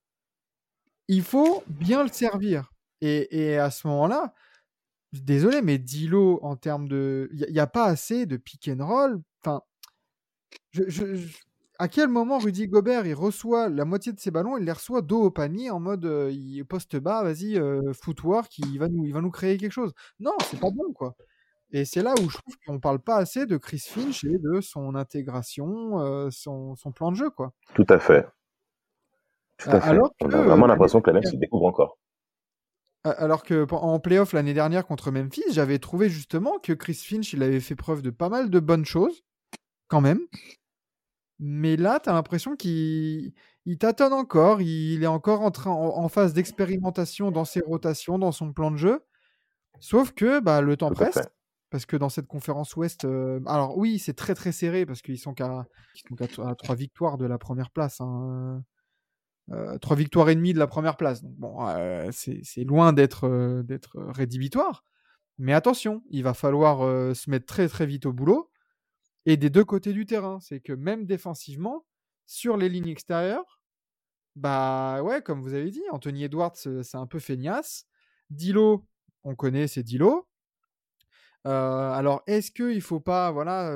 Il faut bien le servir. Et, à ce moment-là, désolé, mais Dilo, en termes de. Il n'y a, pas assez de pick and roll. Enfin, à quel moment Rudy Gobert il reçoit la moitié de ses ballons, il les reçoit dos au panier en mode il poste bas, vas-y, footwork, il va, nous, il va nous créer quelque chose. Non, c'est pas bon, quoi. Et c'est là où je trouve qu'on parle pas assez de Chris Finch et de son intégration, son, son, plan de jeu, quoi. Tout à fait. Tout à fait. Alors On a vraiment l'impression que la même se découvre encore. Alors que en playoff l'année dernière contre Memphis, j'avais trouvé justement que Chris Finch, il avait fait preuve de pas mal de bonnes choses, quand même. Mais là, tu as l'impression qu'il il tâtonne encore, il est encore en, train, en, phase d'expérimentation dans ses rotations, dans son plan de jeu. Sauf que bah, le temps presse. Parce que dans cette conférence Ouest, euh, alors oui, c'est très très serré parce qu'ils sont qu'à trois victoires de la première place. Hein. Euh, trois victoires et demie de la première place. Donc bon, euh, c'est loin d'être rédhibitoire. Mais attention, il va falloir se mettre très très vite au boulot. Et des deux côtés du terrain, c'est que même défensivement, sur les lignes extérieures, bah ouais, comme vous avez dit, Anthony Edwards, c'est un peu feignasse. Dilo, on connaît, c'est Dilo. Alors, est-ce qu'il ne faut pas, voilà,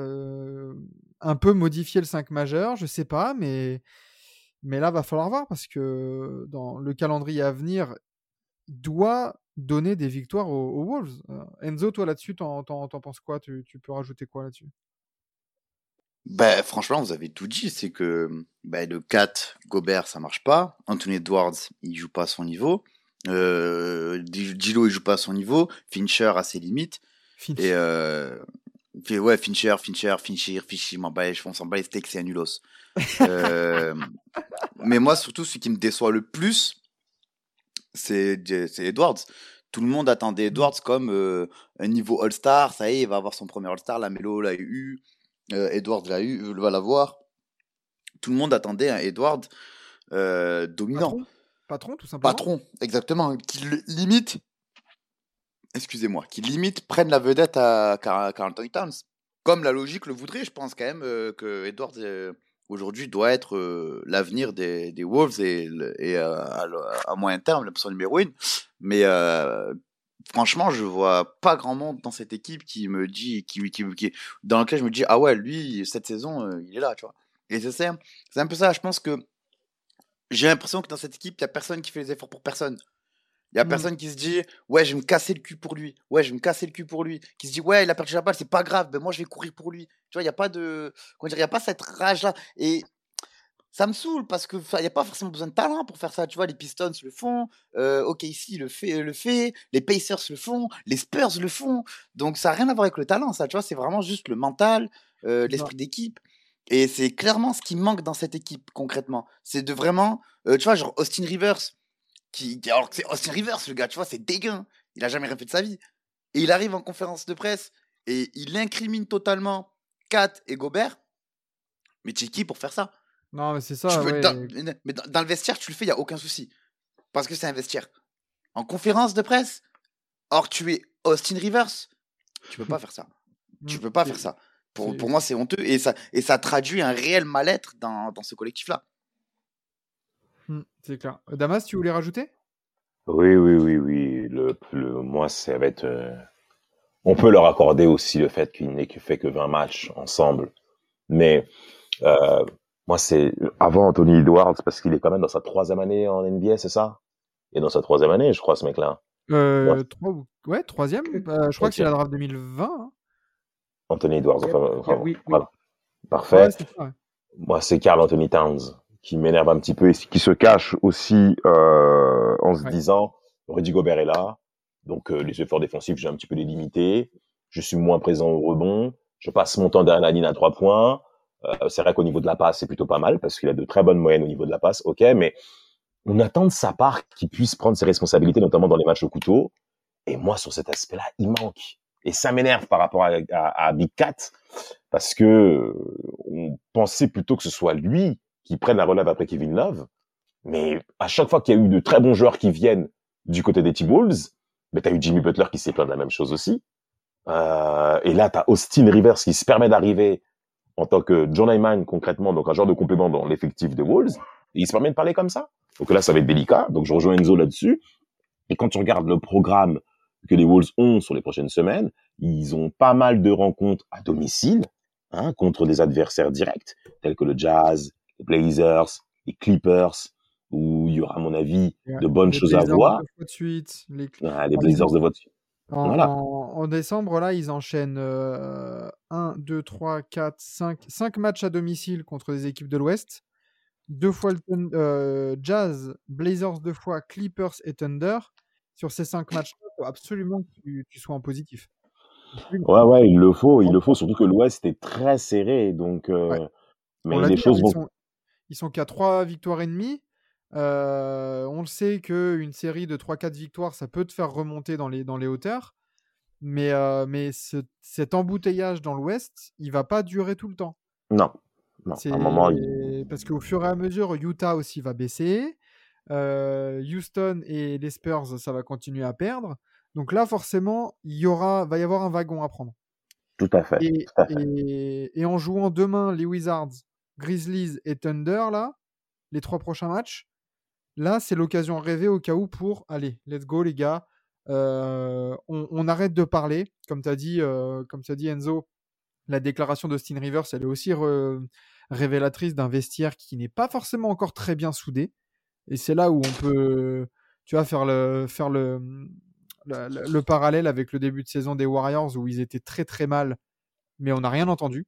un peu modifier le 5 majeur? Je sais pas, mais mais là, va falloir voir parce que dans le calendrier à venir, doit donner des victoires aux, Wolves. Euh, Enzo, toi là-dessus, t'en, penses quoi? Tu, peux rajouter quoi là-dessus? Ben, franchement, vous avez tout dit. C'est que ben, le 4, Gobert, ça marche pas. Anthony Edwards, il joue pas à son niveau. Euh, Gilo, il joue pas à son niveau. Fincher a ses limites. Et euh, ouais, Fincher, Fincher, Fincher, Fincher, on s'en bat les steaks, c'est un nulos. Euh, mais moi, surtout, ce qui me déçoit le plus, c'est Edwards. Tout le monde attendait Edwards comme euh, un niveau All-Star. Ça y est, il va avoir son premier All-Star. La Melo l'a eu. Euh, Edwards l'a eu, va l'avoir. Tout le monde attendait un Edwards dominant. Patron, tout simplement. Patron, exactement. Qui limite, excusez-moi, qui limite prenne la vedette à Carlton Towns. Comme la logique le voudrait, je pense quand même que Edwards aujourd'hui doit être euh, l'avenir des, Wolves et, euh, à, moyen terme l'option numéro une. Mais euh, franchement, je vois pas grand monde dans cette équipe qui me dit, qui, qui, dans lequel je me dis ah ouais, lui cette saison il est là, tu vois. Et c'est un peu ça. Je pense que j'ai l'impression que dans cette équipe, il y a personne qui fait les efforts pour personne. Il y a mmh. personne qui se dit ouais, je vais me casser le cul pour lui. Ouais, je vais me casser le cul pour lui. Qui se dit ouais, il a perdu la balle, c'est pas grave. Ben moi, je vais courir pour lui. Tu vois, il y a pas de comment dire, il y a pas cette rage là. Et ça me saoule parce que il y a pas forcément besoin de talent pour faire ça. Tu vois, les Pistons le font, euh, OK ici le fait, le fait, les Pacers le font, les Spurs le font. Donc ça a rien à voir avec le talent, ça. Tu vois, c'est vraiment juste le mental, euh, l'esprit d'équipe. Et c'est clairement ce qui manque dans cette équipe concrètement. C'est de vraiment, euh, tu vois, genre Austin Rivers qui, alors que c'est Austin Rivers, le gars, tu vois, c'est dégueu. Il a jamais rien fait de sa vie. Et il arrive en conférence de presse et il incrimine totalement Kat et Gobert. Mais tu es qui pour faire ça? Non, mais c'est ça. mais dans, le vestiaire, tu le fais, il n'y a aucun souci. Parce que c'est un vestiaire. En conférence de presse, or tu es Austin Rivers, tu peux pas faire ça. Tu peux pas faire ça. Pour, pour moi, c'est honteux et ça, et ça traduit un réel mal-être dans, dans ce collectif-là. Mmh, c'est clair. Damas, tu voulais rajouter? Oui, oui, oui, oui. Le, moi, ça va être. Euh, on peut leur accorder aussi le fait qu'ils n'aient fait que 20 matchs ensemble. Mais euh, moi, c'est avant Anthony Edwards, parce qu'il est quand même dans sa troisième année en NBA, c'est ça? Et dans sa troisième année, je crois, ce mec-là. Euh, ouais. troisième. Bah, je crois que c'est la draft 2020. Hein. Anthony Edwards. oui, Voilà. Parfait. Moi, c'est Carl Anthony Towns qui m'énerve un petit peu et qui se cache aussi euh, en se disant Rudy Gobert est là, donc euh, les efforts défensifs j'ai un petit peu les limiter, je suis moins présent au rebond, je passe mon temps derrière la ligne à trois points. Euh, c'est vrai qu'au niveau de la passe c'est plutôt pas mal parce qu'il a de très bonnes moyennes au niveau de la passe, ok, mais on attend de sa part qu'il puisse prendre ses responsabilités, notamment dans les matchs au couteau. Et moi sur cet aspect-là, il manque. Et ça m'énerve par rapport à, à, à Big Cat parce que on pensait plutôt que ce soit lui qui prennent la relève après Kevin Love. Mais à chaque fois qu'il y a eu de très bons joueurs qui viennent du côté des T-Wolves, mais tu as eu Jimmy Butler qui s'est plaint de la même chose aussi. Euh, et là, tu as Austin Rivers qui se permet d'arriver en tant que John Hyman concrètement, donc un genre de complément dans l'effectif des Wolves. Et il se permet de parler comme ça. Donc là, ça va être délicat. Donc je rejoins Enzo là-dessus. Et quand tu regardes le programme que les Wolves ont sur les prochaines semaines. Ils ont pas mal de rencontres à domicile hein, contre des adversaires directs tels que le Jazz, les Blazers, les Clippers, où il y aura, à mon avis, de bonnes choses à voir. De suite, les, ah, les Blazers de votre suite. En, voilà. en, décembre, là, ils enchaînent 1, 2, 3, 4, 5, 5 matchs à domicile contre des équipes de l'Ouest. Deux fois le euh, Jazz, Blazers deux fois, Clippers et Thunder. Sur ces 5 matchs, il faut absolument que tu, tu, sois en positif. Ouais, ouais, il le faut, il le faut, surtout que l'Ouest est très serré. Donc, euh, mais les choses hein, vont. Ils sont, ils sont qu'à 3 victoires et demie. Euh, on le sait qu'une série de 3-4 victoires, ça peut te faire remonter dans les, dans les hauteurs. Mais, euh, mais cet embouteillage dans l'Ouest, il va pas durer tout le temps. Non. non. un moment, Parce qu'au fur et à mesure, Utah aussi va baisser. Euh, Houston et les Spurs, ça va continuer à perdre. Donc là, forcément, il y aura, va y avoir un wagon à prendre. Tout à fait. Et, tout à fait. et, et en jouant demain les Wizards, Grizzlies et Thunder, là, les trois prochains matchs, Là, c'est l'occasion rêvée au cas où pour, allez, let's go les gars, euh, on, arrête de parler. Comme tu as, dit, euh, dit Enzo, la déclaration d'Austin Rivers, elle est aussi révélatrice d'un vestiaire qui n'est pas forcément encore très bien soudé. Et c'est là où on peut, tu faire le, parallèle avec le début de saison des Warriors où ils étaient très très mal, mais on n'a rien entendu.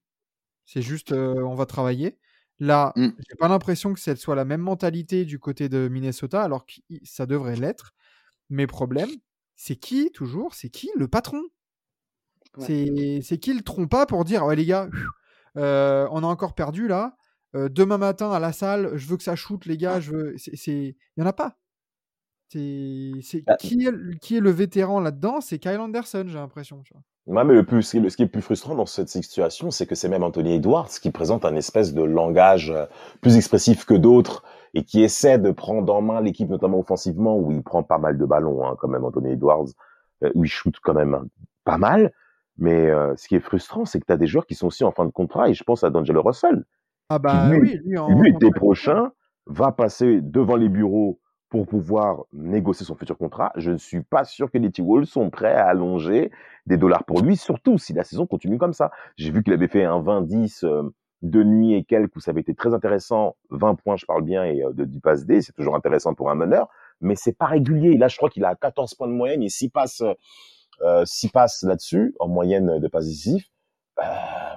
C'est juste, euh, on va travailler. Là, mmh. j'ai pas l'impression que ce soit la même mentalité du côté de Minnesota, alors que ça devrait l'être. Mes problèmes, c'est qui, toujours C'est qui le patron? C'est qui le trompa pour dire Ouais, les gars, euh, on a encore perdu là. Euh, demain matin à la salle, je veux que ça shoot, les gars. Je veux. Il y en a pas. C'est bah qui, est, qui est le vétéran là-dedans? C'est Kyle Anderson, j'ai l'impression. Ouais, mais le plus, ce qui est le plus frustrant dans cette situation, c'est que c'est même Anthony Edwards qui présente un espèce de langage euh, plus expressif que d'autres et qui essaie de prendre en main l'équipe, notamment offensivement, où il prend pas mal de ballons, hein, quand même, Anthony Edwards, euh, où il shoot quand même pas mal. Mais euh, ce qui est frustrant, c'est que tu as des joueurs qui sont aussi en fin de contrat, et je pense à D'Angelo Russell. Ah bah qui, lui, lui, lui été prochain, va passer devant les bureaux pour pouvoir négocier son futur contrat. Je ne suis pas sûr que les T-Wolves sont prêts à allonger des dollars pour lui, surtout si la saison continue comme ça. J'ai vu qu'il avait fait un 20-10 euh, de nuit et quelques où ça avait été très intéressant. 20 points, je parle bien, et euh, de 10 passes D, c'est toujours intéressant pour un meneur, mais c'est pas régulier. Là, je crois qu'il a 14 points de moyenne et 6 passes, euh, 6 passes là-dessus, en moyenne de passes décisives. Euh,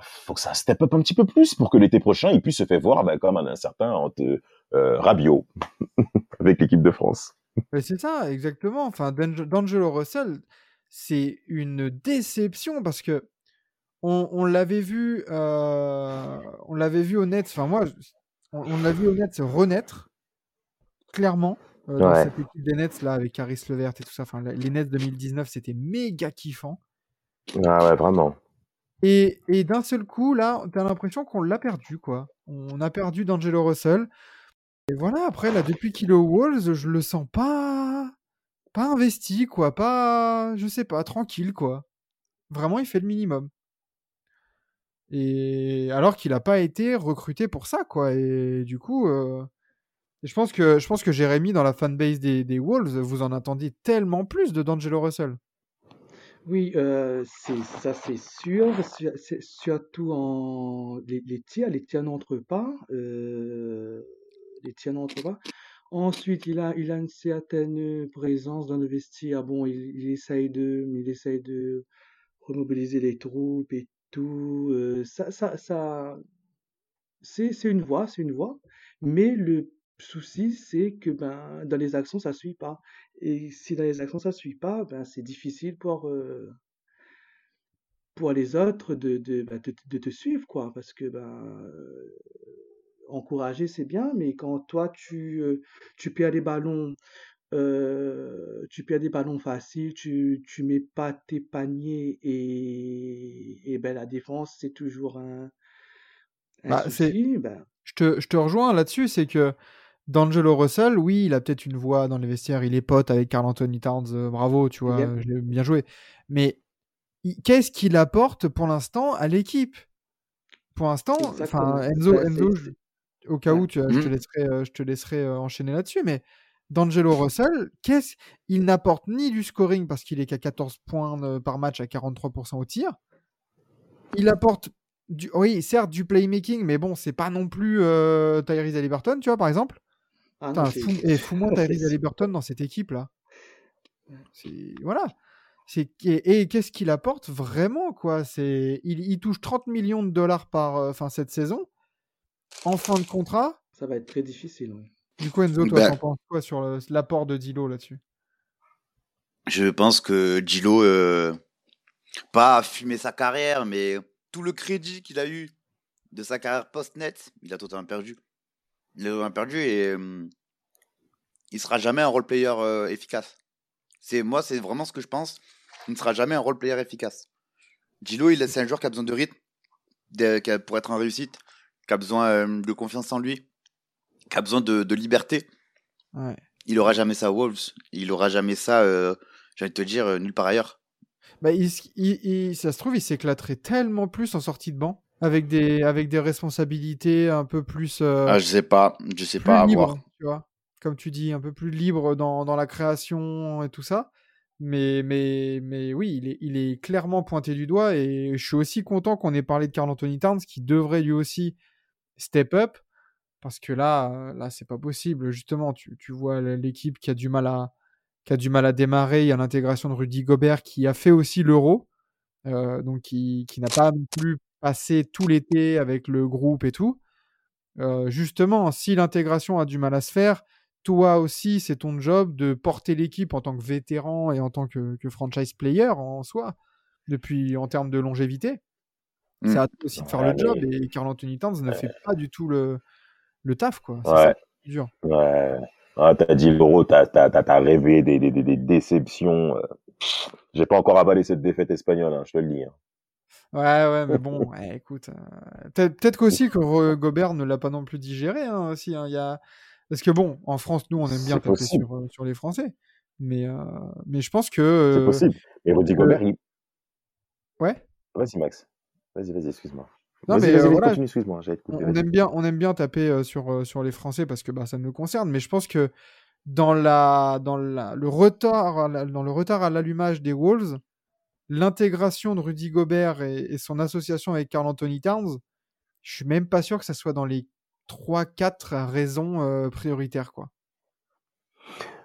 faut que ça step up un petit peu plus pour que l'été prochain, il puisse se faire voir ben, comme un, certain euh, Rabiot avec l'équipe de France. c'est ça, exactement. Enfin, D'Angelo Russell, c'est une déception parce que on, l'avait vu, euh, on l'avait vu au net. Enfin, moi, on, l'a vu au net renaître clairement. Euh, dans cette équipe des Nets là avec Caris Levert et tout ça. Enfin, les Nets 2019, c'était méga kiffant. Ah ouais, vraiment. Et, d'un seul coup, là, t'as l'impression qu'on l'a perdu, quoi. On a perdu D'Angelo Russell. Et voilà, après, là, depuis qu'il est aux Wolves, je le sens pas. pas investi, quoi. Pas. je sais pas, tranquille, quoi. Vraiment, il fait le minimum. Et alors qu'il n'a pas été recruté pour ça, quoi. Et du coup, euh, je pense que que Jérémy, dans la fanbase des, des Wolves, vous en attendiez tellement plus de D'Angelo Russell. Oui, euh, ça c'est sûr, surtout en les, les les tirs n'entrent pas, euh, les n'entrent pas. Ensuite, il a il a une certaine présence dans le vestiaire. Bon, il, il essaye de, il essaye de remobiliser les troupes et tout. euh, ça ça ça, c'est c'est une voie, c'est une voie. Mais le souci, c'est que ben, dans les actions, ça suit pas. Et si dans les actions, ça suit pas, ben, c'est difficile pour, euh, pour les autres de, de, ben, de, te suivre, quoi. Parce que ben, euh, encourager, c'est bien, mais quand toi, tu, euh, tu perds des ballons, tu perds des ballons faciles, tu, tu mets pas tes paniers et, et ben, la défense, c'est toujours un, un bah, souci. Ben. Je te, je te rejoins là-dessus, c'est que D'Angelo Russell, oui, il a peut-être une voix dans les vestiaires, il est pote avec Carl Anthony Towns, euh, bravo, tu vois, je l'ai bien joué. Mais qu'est-ce qu'il apporte pour l'instant à l'équipe? Pour l'instant, enfin, Enzo, Enzo au cas où tu, je, te mmh. laisserai, euh, je te laisserai euh, enchaîner là-dessus, mais d'Angelo Russell, qu'est-ce il n'apporte ni du scoring parce qu'il est qu'à 14 points par match à 43% au tir. Il apporte du, oui, certes du playmaking, mais bon, c'est pas non plus euh, Tyrese Halliburton, tu vois, par exemple. Ah fou, et fous-moi Tyrese Halliburton dans cette équipe là? Voilà. Et, qu'est-ce qu'il apporte vraiment quoi? C'est il, touche 30 millions de dollars par euh, fin cette saison en fin de contrat. Ça va être très difficile. Du coup Enzo, toi, ben t'en penses quoi sur l'apport de Dilo là-dessus? Je pense que Dilo, euh, pas a fumé sa carrière, mais tout le crédit qu'il a eu de sa carrière post-net, il a totalement perdu. Il a perdu et euh, il sera jamais un role player efficace. C'est moi, c'est vraiment ce que je pense il ne sera jamais un role player efficace. Gilo, il c'est un joueur qui a besoin de rythme pour être en réussite, qui a besoin euh, de confiance en lui, qui a besoin de, liberté. Il aura jamais ça à Wolves. Il aura jamais ça, euh, de te dire, euh, nulle part ailleurs. Bah, il, ça se trouve, il s'éclaterait tellement plus en sortie de banc, avec des, avec des responsabilités un peu plus. ah, je sais pas, je sais pas à voir. Tu vois Comme tu dis, un peu plus libre dans, dans la création et tout ça. Mais, mais, mais oui, il est, il est clairement pointé du doigt et je suis aussi content qu'on ait parlé de Carl Anthony Towns qui devrait lui aussi step up parce que là, là c'est pas possible. Justement, tu, tu vois l'équipe qui a du mal à, qui a du mal à démarrer. Il y a l'intégration de Rudy Gobert qui a fait aussi l'Euro, euh, donc qui, qui n'a pas plus passé tout l'été avec le groupe et tout. Euh, justement, si l'intégration a du mal à se faire, toi aussi, c'est ton job de porter l'équipe en tant que vétéran et en tant que, franchise player en soi, depuis en termes de longévité. C'est mmh. aussi de faire le job et Carl Anthony Towns ne fait pas du tout le, le taf, quoi. Ouais. dur. Ouais. Ah, t'as dit l'euro, t'as as, rêvé des, des, des, déceptions. Euh. J'ai pas encore avalé cette défaite espagnole, hein, je te le dis. Hein. Ouais, ouais, mais bon, écoute. Euh, peut-être qu'aussi que Gobert ne l'a pas non plus digéré. Hein, aussi, il y a parce que bon, en France, nous, on aime bien taper sur, euh, sur, les Français. Mais, euh, mais je pense que. C'est possible. Et Rudy Gobert, il... Ouais Vas-y, Max. Vas-y, vas-y, excuse-moi. Non, mais euh, voilà, excuse-moi, on, aime bien, on aime bien taper sur, sur les Français parce que bah, ça nous concerne, mais je pense que dans, la, dans la, le, retard, dans le retard à l'allumage des Wolves, l'intégration de Rudy Gobert et, son association avec Carl Anthony Towns, je suis même pas sûr que ça soit dans les 3-4 raisons euh, prioritaires. Quoi.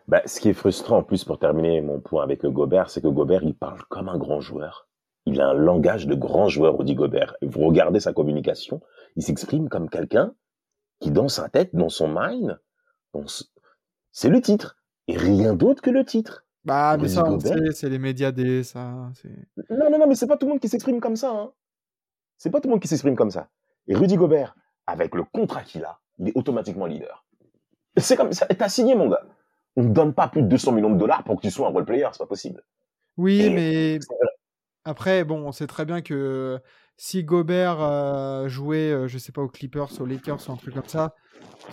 Bah, ce qui est frustrant en plus pour terminer mon point avec Gobert, c'est que Gobert, il parle comme un grand joueur. Il a un langage de grand joueur, Rudy Gobert. Vous regardez sa communication, il s'exprime comme quelqu'un qui, dans sa tête, dans son mind, c'est le titre. Et rien d'autre que le titre. Bah, mais ça, c'est les médias des. Ça, non, non, non, mais c'est pas tout le monde qui s'exprime comme ça. Hein. C'est pas tout le monde qui s'exprime comme ça. Et Rudy Gobert, avec le contrat qu'il a, il est automatiquement leader. C'est comme ça, t'as signé mon gars. On ne donne pas plus de 200 millions de dollars pour que tu sois un role player, c'est pas possible. Oui, mais après, bon, on sait très bien que si Gobert euh, jouait, euh, je sais pas, aux Clippers, aux Lakers ou un truc comme ça,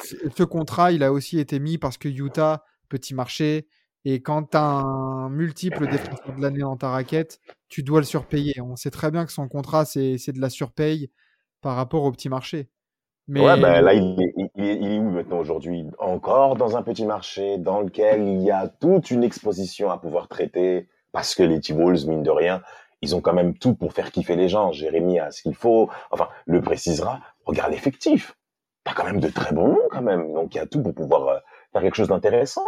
ce contrat, il a aussi été mis parce que Utah, petit marché, et quand tu un multiple défenseur de l'année dans ta raquette, tu dois le surpayer. On sait très bien que son contrat, c'est de la surpaye par rapport au petit marché. Ouais, ben là, il est, où maintenant aujourd'hui? Encore dans un petit marché dans lequel il y a toute une exposition à pouvoir traiter, parce que les T-Wolves, mine de rien, ils ont quand même tout pour faire kiffer les gens. Jérémy a ce qu'il faut, enfin, le précisera. Regarde l'effectif. T'as quand même de très bons noms, quand même. Donc, il y a tout pour pouvoir euh, faire quelque chose d'intéressant.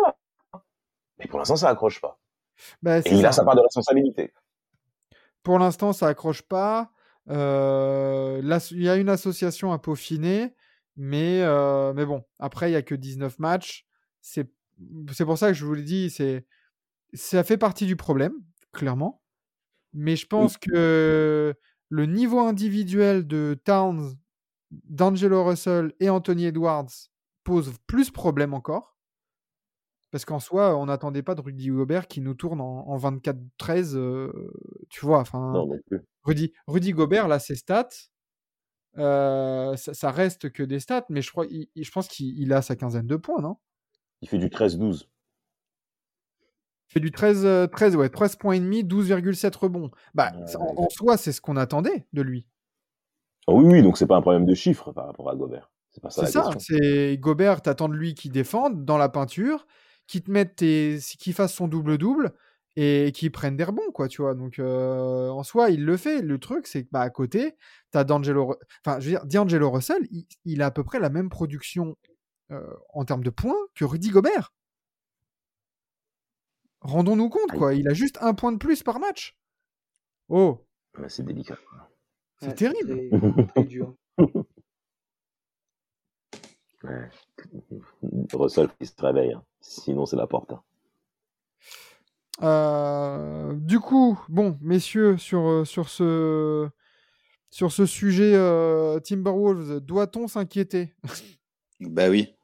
Pour l'instant, ça accroche pas. Bah, Et il a sa part de responsabilité. Pour l'instant, ça accroche pas. Euh, il y a une association à peaufiner, mais, euh, mais bon, après, il n'y a que 19 matchs. C'est pour ça que je vous l'ai dit, ça fait partie du problème, clairement. Mais je pense que le niveau individuel de Towns, d'Angelo Russell et Anthony Edwards pose plus problème encore. Parce qu'en soi, on n'attendait pas de Rudy Gobert qui nous tourne en, 24-13, euh, tu vois. Enfin, non, non plus. Rudy, Rudy Gobert, là, ses stats, euh, ça, reste que des stats, mais je, crois, je pense qu'il a sa quinzaine de points, non? Il fait du 13-12. Il fait du 13, 13 euh, ouais, 13 points et demi, 12,7 rebonds. Bah, en, soi, c'est ce qu'on attendait de lui. Ah oui, oui, donc c'est pas un problème de chiffres par rapport à Gobert. C'est ça, c'est Gobert, t'attends de lui qui défende dans la peinture, qui te mettent tes, qui fasse son double-double et qui prenne des rebonds, quoi, tu vois. Donc, en soi, il le fait. Le truc, c'est que, bah, à côté, t'as D'Angelo, enfin, je veux dire, D'Angelo Russell, il, a à peu près la même production en termes de points que Rudy Gobert. Rendons-nous compte, quoi. Il a juste un point de plus par match. Oh. c'est délicat. C'est terrible. C'est dur. Ouais. Russell qui se réveille, hein. Sinon c'est la porte. Hein. Euh, du coup, bon, messieurs, sur, euh, sur, ce, sur ce sujet euh, Timberwolves, doit-on s'inquiéter? Bah oui.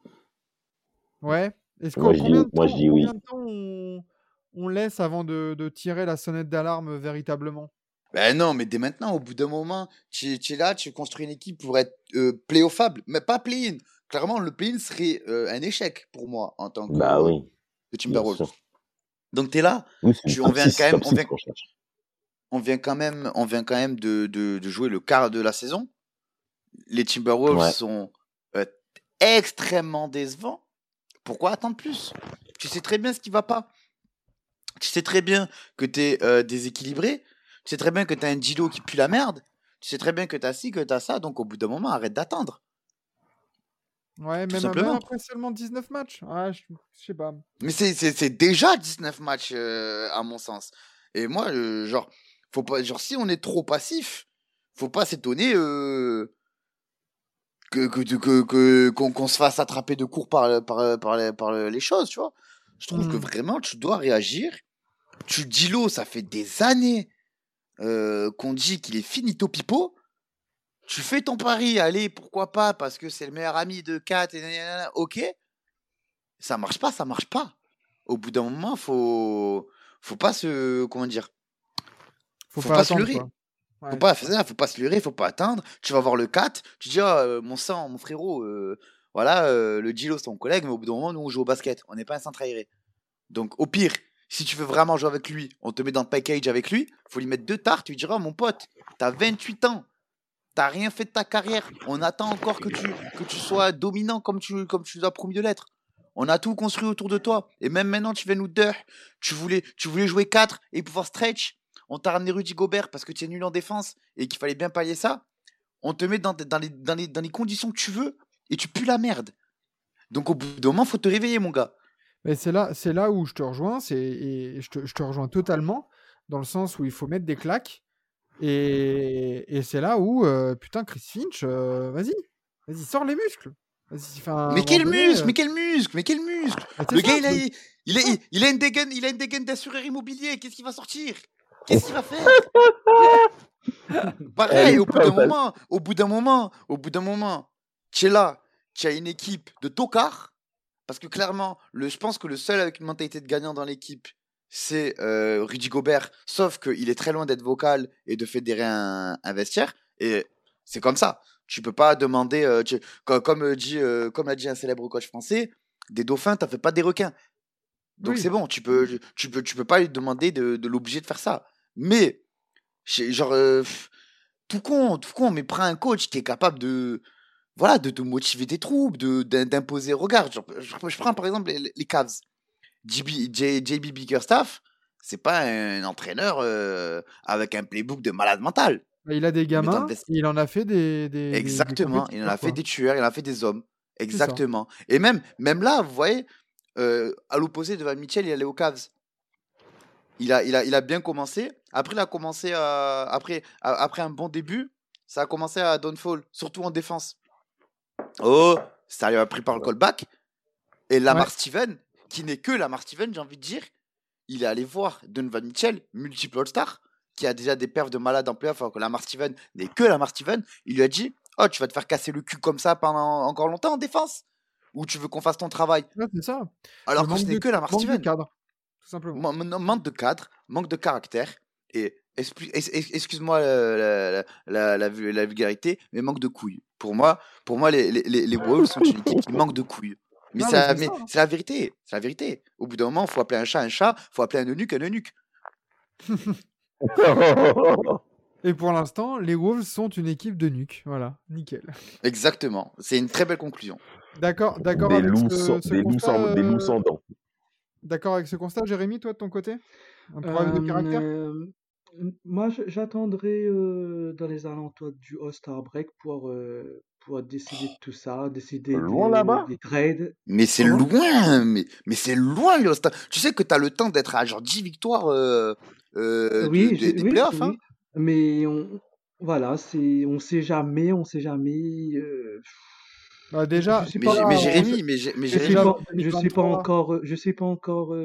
Ouais. Est-ce moi, je dis oui. de temps on, on, laisse avant de, de tirer la sonnette d'alarme véritablement? Ben non, mais dès maintenant, au bout d'un moment, tu, es là, tu construis une équipe pour être euh, playoffable, mais pas play-in. Clairement, le play-in serait un échec pour moi en tant que, bah, oui. Timberwolves. Donc tu es là, on vient quand même, on vient, quand même, on vient quand même de, de, de, jouer le quart de la saison. Les Timberwolves sont extrêmement décevants. Pourquoi attendre plus? Tu sais très bien ce qui va pas. Tu sais très bien que tu es déséquilibré. Tu sais très bien que tu as un Gilo qui pue la merde. Tu sais très bien que tu as ci, que tu as ça. Donc au bout d'un moment, arrête d'attendre. Ouais, même, même, après seulement 19 matchs. Ouais, je, sais pas. Mais c'est déjà 19 matchs, euh, à mon sens. Et moi, euh, genre, faut pas, genre, si on est trop passif, faut pas s'étonner euh, que qu'on que, qu'on se fasse attraper de court par, par, par, les, par les choses, tu vois. Je trouve que mmh. vraiment, tu dois réagir. Tu dis l'eau, ça fait des années qu'on dit qu'il est finito pipo tu fais ton pari, allez, pourquoi pas, parce que c'est le meilleur ami de Kat, et ok. Ça marche pas, ça marche pas. Au bout d'un moment, faut, faut pas se, comment dire, faut, pas, se leurrer. Faut pas, faut pas se leurrer, faut pas attendre. Tu vas voir le 4, tu dis, oh, mon sang, mon frérot, euh, voilà, euh, le Gilo, c'est ton collègue, mais au bout d'un moment, nous, on joue au basket. On n'est pas un centre aéré. Donc, au pire, si tu veux vraiment jouer avec lui, on te met dans le package avec lui, faut lui mettre deux tartes, tu lui diras, oh, mon pote, t'as 28 ans, T'as rien fait de ta carrière. On attend encore que tu, sois dominant comme tu, comme tu as promis de l'être. On a tout construit autour de toi. Et même maintenant, tu viens nous deux. Tu voulais, tu voulais jouer 4 et pouvoir stretch. On t'a ramené Rudy Gobert parce que tu es nul en défense et qu'il fallait bien pallier ça. On te met dans, dans, les, dans, les, dans les conditions que tu veux et tu pues la merde. Donc au bout d'un moment, faut te réveiller, mon gars. Mais c'est là, c'est là où je te rejoins, c'est, et je te, je te rejoins totalement, dans le sens où il faut mettre des claques et, c'est là où, euh, putain, Chris Finch, euh, vas-y, vas-y, sors les muscles. mais quel muscle, mais quel muscle, mais quel muscle Le gars, il a, il, a, il, a une dégaine, il a une dégaine d'assureur immobilier. Qu'est-ce qu'il va sortir? Qu'est-ce qu'il va faire? Pareil, au bout d'un moment, au bout d'un moment, au bout d'un moment, tu es là, tu as une équipe de tocards, parce que clairement, le, je pense que le seul avec une mentalité de gagnant dans l'équipe, c'est euh, Rudy Gobert, sauf qu'il est très loin d'être vocal et de fédérer un, vestiaire. Et c'est comme ça. Tu peux pas demander, euh, comme, euh, dit, comme l'a dit un célèbre coach français, des dauphins, t'as fait pas des requins. Donc c'est bon, tu peux, tu peux, tu peux pas lui demander de, l'obliger de faire ça. Mais, genre, tout con, tout con, mais prends un coach qui est capable de, voilà, de, te motiver tes troupes, de, d'imposer. Regarde, je, prends par exemple les, les Cavs. JB, JB Bickerstaff, c'est pas un entraîneur euh, avec un playbook de malade mental. Bah, il a des gamins, il en a fait des. Exactement, il en a fait des tueurs, il en a fait des hommes. Exactement. Et même, même là, vous voyez, euh, à l'opposé de Van Mitchell, il allait aux Cavs. Il a, il, a, il a bien commencé. Après, il a commencé à, après, après un bon début, ça a commencé à downfall, surtout en défense. Oh, ça lui a pris par le callback. Et Lamar Steven, qui n'est que Lamar Steven, j'ai envie de dire, il est allé voir Donovan Mitchell, multiple All-Star, qui a déjà des perfs de malade en playoff, alors que Lamar Steven n'est que Lamar Steven. Il lui a dit Oh, tu vas te faire casser le cul comme ça pendant encore longtemps en défense? Ou tu veux qu'on fasse ton travail c'est ça. Alors que ce n'est que Lamar Steven. Manque de cadre, tout simplement. Manque de cadre, manque de caractère. Et excuse-moi la, la, la, vulgarité, mais manque de couilles. Pour moi, pour moi les, les, les Wolves sont une équipe qui manque de couilles. Mais, hein. c'est la vérité. C'est la vérité. Au bout d'un moment, il faut appeler un chat un chat, il faut appeler un eunuque un eunuque. Et pour l'instant, les Wolves sont une équipe de nuques. Voilà, nickel. Exactement. C'est une très belle conclusion. D'accord, d'accord. Des, loups, sans, des, loups des loups sans dents. d'accord avec ce constat, Jérémy, toi de ton côté? Un problème de caractère? Moi, j'attendrai dans les alentours du All-Star Break pour, pour décider de tout ça, décider loin là-bas des, trades. Mais c'est loin, mais, mais c'est loin, Tu sais que tu as le temps d'être à genre 10 victoires euh, euh, oui, des playoffs. Hein mais on, voilà, c'est, on sait jamais, on sait jamais. Euh, bah déjà, je sais pas, mais, Jérémy, mais, mais je sais pas, je sais pas encore, je sais pas encore.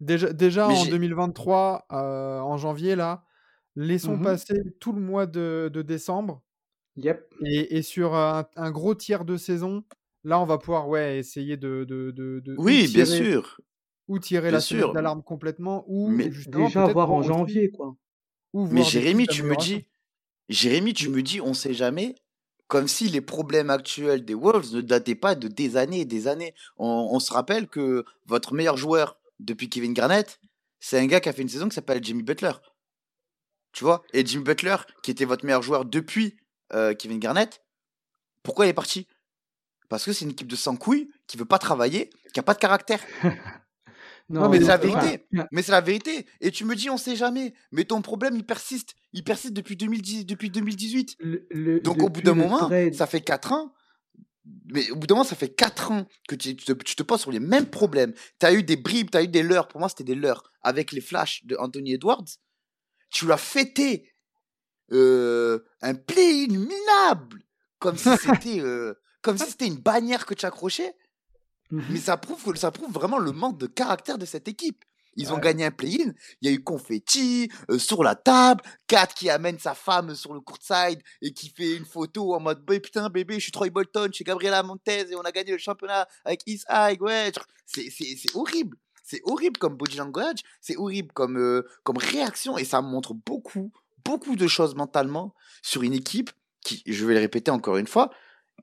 déjà, déjà en 2023, en janvier là, Laissons mmh passer tout le mois de, décembre. Yep. Et, sur un, gros tiers de saison, là, on va pouvoir ouais, essayer de. de, oui, bien sûr. Ou tirer la sonnette d'alarme complètement, ou mais déjà voir en janvier, quoi. mais Jérémy, tu me dis, Jérémy, tu me dis, on sait jamais, comme si les problèmes actuels des Wolves ne dataient pas de des années et des années. On, on se rappelle que votre meilleur joueur depuis Kevin Garnett, c'est un gars qui a fait une saison qui s'appelle Jimmy Butler. Tu vois Et Jimmy Butler, qui était votre meilleur joueur depuis euh, Kevin Garnett, pourquoi il est parti? Parce que c'est une équipe de sans couilles qui veut pas travailler, qui a pas de caractère. non, mais c'est la vérité. Mais c'est la vérité. Et tu me dis, on sait jamais. Mais ton problème, il persiste. Il persiste depuis, 2010, depuis 2018. Donc au bout d'un moment, ça fait 4 ans. Mais au bout d'un moment, ça fait 4 ans que tu, te, tu te poses sur les mêmes problèmes. Tu as eu des bribes, tu as eu des leurres. Pour moi, c'était des leurres. Avec les flashs de Anthony Edwards tu l'as fêté euh, un play minable, comme si c'était euh, comme si c'était une bannière que tu accrochais. Mmh Mais ça prouve, ça prouve vraiment le manque de caractère de cette équipe. Ils ont gagné un play-in, il y a eu confetti euh, sur la table, Kat qui amène sa femme sur le courtside et qui fait une photo en mode bah, putain bébé, je suis Troy Bolton, je suis Gabriela Montez et on a gagné le championnat avec East High, ouais, c'est horrible. C'est horrible comme body language, c'est horrible comme, euh, comme réaction et ça montre beaucoup, beaucoup de choses mentalement sur une équipe qui, je vais le répéter encore une fois,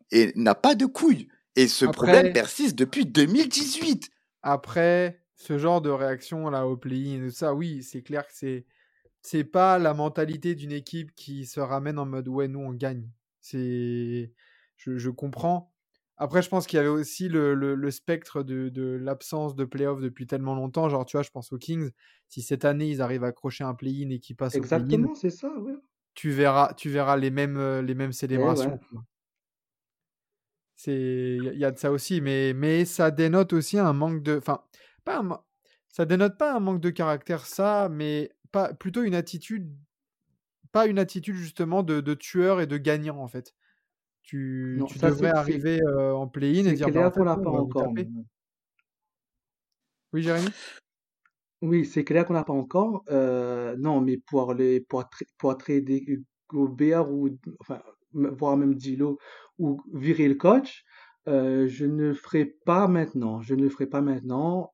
et n'a pas de couilles. Et ce problème persiste depuis 2018. Après, ce genre de réaction là au play-in, ça, oui, c'est clair que c'est c'est pas la mentalité d'une équipe qui se ramène en mode ouais nous on gagne. C'est je, je comprends, après, je pense qu'il y avait aussi le, le, spectre de, de l'absence de playoff depuis tellement longtemps. Genre, tu vois, je pense aux Kings. Si cette année, ils arrivent à accrocher un play-in et qu'ils passent Exactement, au play-in, c'est ça, Tu verras, tu verras les mêmes, euh, les mêmes célébrations. C'est, il y a de ça aussi, mais, mais ça dénote aussi un manque de, enfin, pas ça dénote pas un manque de caractère, ça, mais pas plutôt une attitude, pas une attitude justement de, de tueur et de gagnant en fait. Tu, tu devrais arriver en play-in et dire clair bah, qu'on l'a pas encore. Oui, Jérémy? Oui, c'est clair qu'on n'a pas encore. non, mais pour, les, pour, pour trader Gobert ou enfin, voire même Dilo ou virer le coach, je ne le ferai pas maintenant. Je ne le ferai pas maintenant.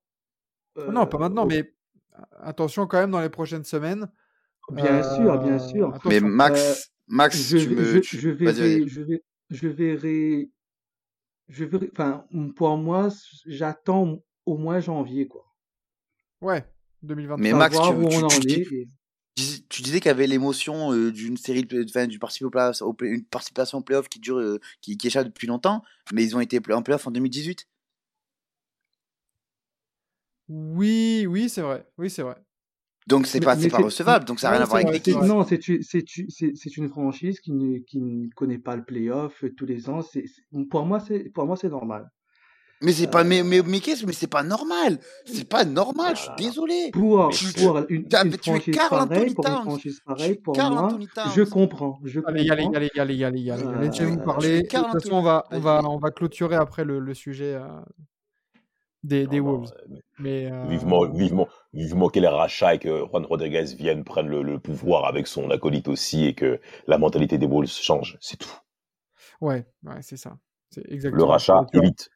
Ah non, pas maintenant, mais attention quand même dans les prochaines semaines. Bien sûr, bien sûr. Mais Max, Max, je, tu me, je, je, vais, je, vais, je verrai, je verrai, enfin, pour moi, j'attends au moins janvier, quoi. Ouais, 2023. Mais Max, tu, tu, disais qu'il y avait l'émotion euh, d'une série, de, enfin, d'une participation au, une participation en playoff qui dure, euh, qui, qui échappe depuis longtemps, mais ils ont été en playoff en 2018. Oui, oui, c'est vrai. Oui, c'est vrai. Donc c'est pas, pas recevable, donc ça n'a rien à voir avec l'équipe. Non, c'est une franchise qui ne, qui ne connaît pas le playoff tous les ans. pour moi, c'est pour moi c'est normal. Mais c'est pas mais mais mais qu'est-ce mais c'est pas normal. C'est pas normal, je suis désolé. Pour, pour une, une franchise pareille, pour une franchise pareille, pour moi, je comprends, je allez, comprends. Allez, allez, allez, allez, allez, allez. Laissez-nous parler. De toute façon, on va on va on va clôturer après le, le sujet euh, des, des Wolves. mais, euh... Vivement, vivement, vivement qu'il rachat et que Juan Rodriguez vienne prendre le, le, pouvoir avec son acolyte aussi et que la mentalité des Wolves change, c'est tout. Ouais, ouais c'est ça. C'est exactement. Le rachat, vite.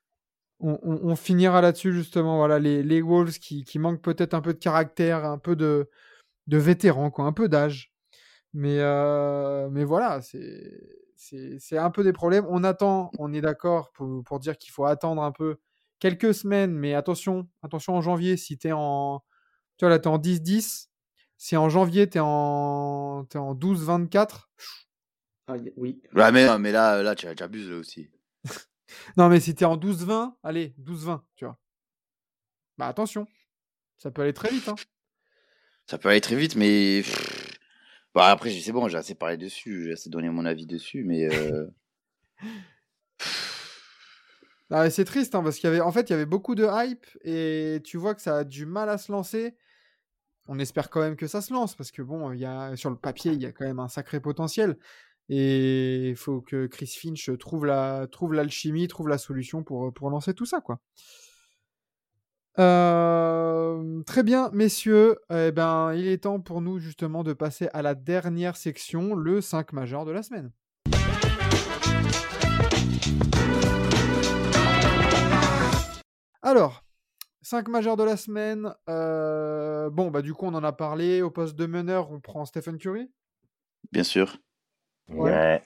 On, on, on, finira là-dessus justement. Voilà, les, les Wolves qui, qui manquent peut-être un peu de caractère, un peu de, de vétérans, quoi, un peu d'âge. Mais, euh, mais voilà, c'est un peu des problèmes. On attend, on est d'accord pour, pour dire qu'il faut attendre un peu quelques semaines, mais attention, attention en janvier, si tu es en. Tu vois, là, tu en 10-10. Si en janvier, tu es en, es en 12-24. Ah, oui. Ouais, mais, mais là, là tu, abuses là aussi. Non, mais si t'es en 12-20, allez, 12-20, tu vois. Bah attention, ça peut aller très vite. Hein. Ça peut aller très vite, mais. Bah, après, c'est bon, j'ai assez parlé dessus, j'ai assez donné mon avis dessus, mais. Euh... Ah, c'est triste, hein, parce qu'il y avait, en fait, il y avait beaucoup de hype et tu vois que ça a du mal à se lancer. On espère quand même que ça se lance, parce que bon, il y a, sur le papier, il y a quand même un sacré potentiel. Et il faut que Chris Finch trouve la, trouve l'alchimie, trouve la solution pour, pour lancer tout ça, quoi. Euh, très bien, messieurs. Eh ben, il est temps pour nous justement de passer à la dernière section, le 5 majeur de la semaine. Alors, 5 majeurs de la semaine. Euh, bon, bah du coup, on en a parlé. Au poste de meneur, on prend Stephen Curry. Bien sûr. Ouais.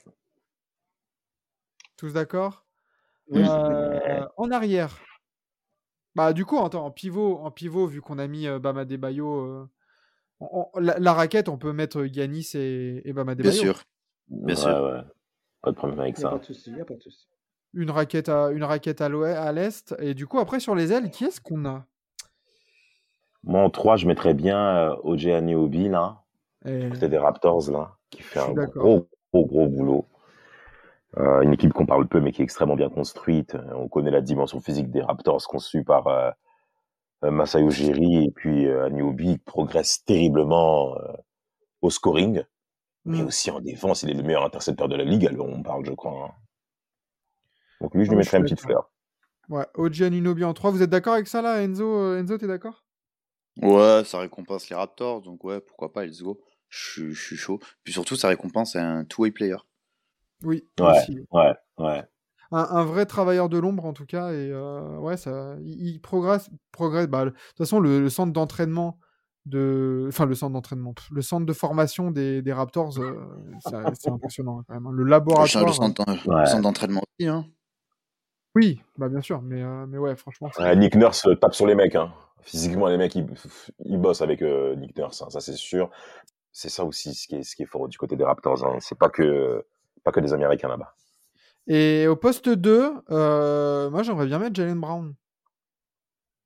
Tous d'accord? Euh, En arrière. Bah du coup, en pivot, en pivot, vu qu'on a mis euh, Bama Debayo, la, raquette, on peut mettre Yanis et, et Bama Debayo. Bien sûr. Bien sûr. Pas de problème avec ça. Pas de souci, pas de souci une raquette à, une raquette à l'est. Et du coup, après, sur les ailes, qui est-ce qu'on a? Moi, en 3, je mettrais bien euh, OJ Aniobi, là. Et... des Raptors, là, qui fait un gros, gros, gros boulot. Euh, une équipe qu'on parle peu, mais qui est extrêmement bien construite. On connaît la dimension physique des Raptors conçue par euh, euh Masayo Ujiri. Et puis euh, Aniobi progresse terriblement au scoring, mais mm. aussi en défense. Il est le meilleur intercepteur de la ligue, alors on parle, je crois. Hein. Donc lui, je lui mettrais une petite fleur. Ouais, Oji Anunobi en 3. Vous êtes d'accord avec ça là, Enzo euh, Enzo, t'es d'accord? Ouais, ça récompense les Raptors, donc ouais, pourquoi pas, let's go. Je, suis chaud. Puis surtout, ça récompense un two-way player. Oui, ouais, ouais, ouais. Un, vrai travailleur de l'ombre en tout cas, et euh, ouais, ça, il, progresse, progresse. Bah, de toute façon, le, centre d'entraînement de, enfin le centre d'entraînement, le centre de formation des, des Raptors, euh, c'est impressionnant quand même. Hein. Le laboratoire. Le centre d'entraînement aussi, hein. Oui, bah bien sûr, mais, euh, mais ouais, franchement. Nick Nurse tape sur les mecs. Hein. Physiquement, les mecs, ils, bossent avec euh, Nick Nurse, hein, ça c'est sûr. C'est ça aussi ce qui est, ce qui est fort du côté des Raptors. Hein. C'est pas que, pas que des Américains là-bas. Et au poste 2, euh, moi j'aimerais bien mettre Jalen Brown.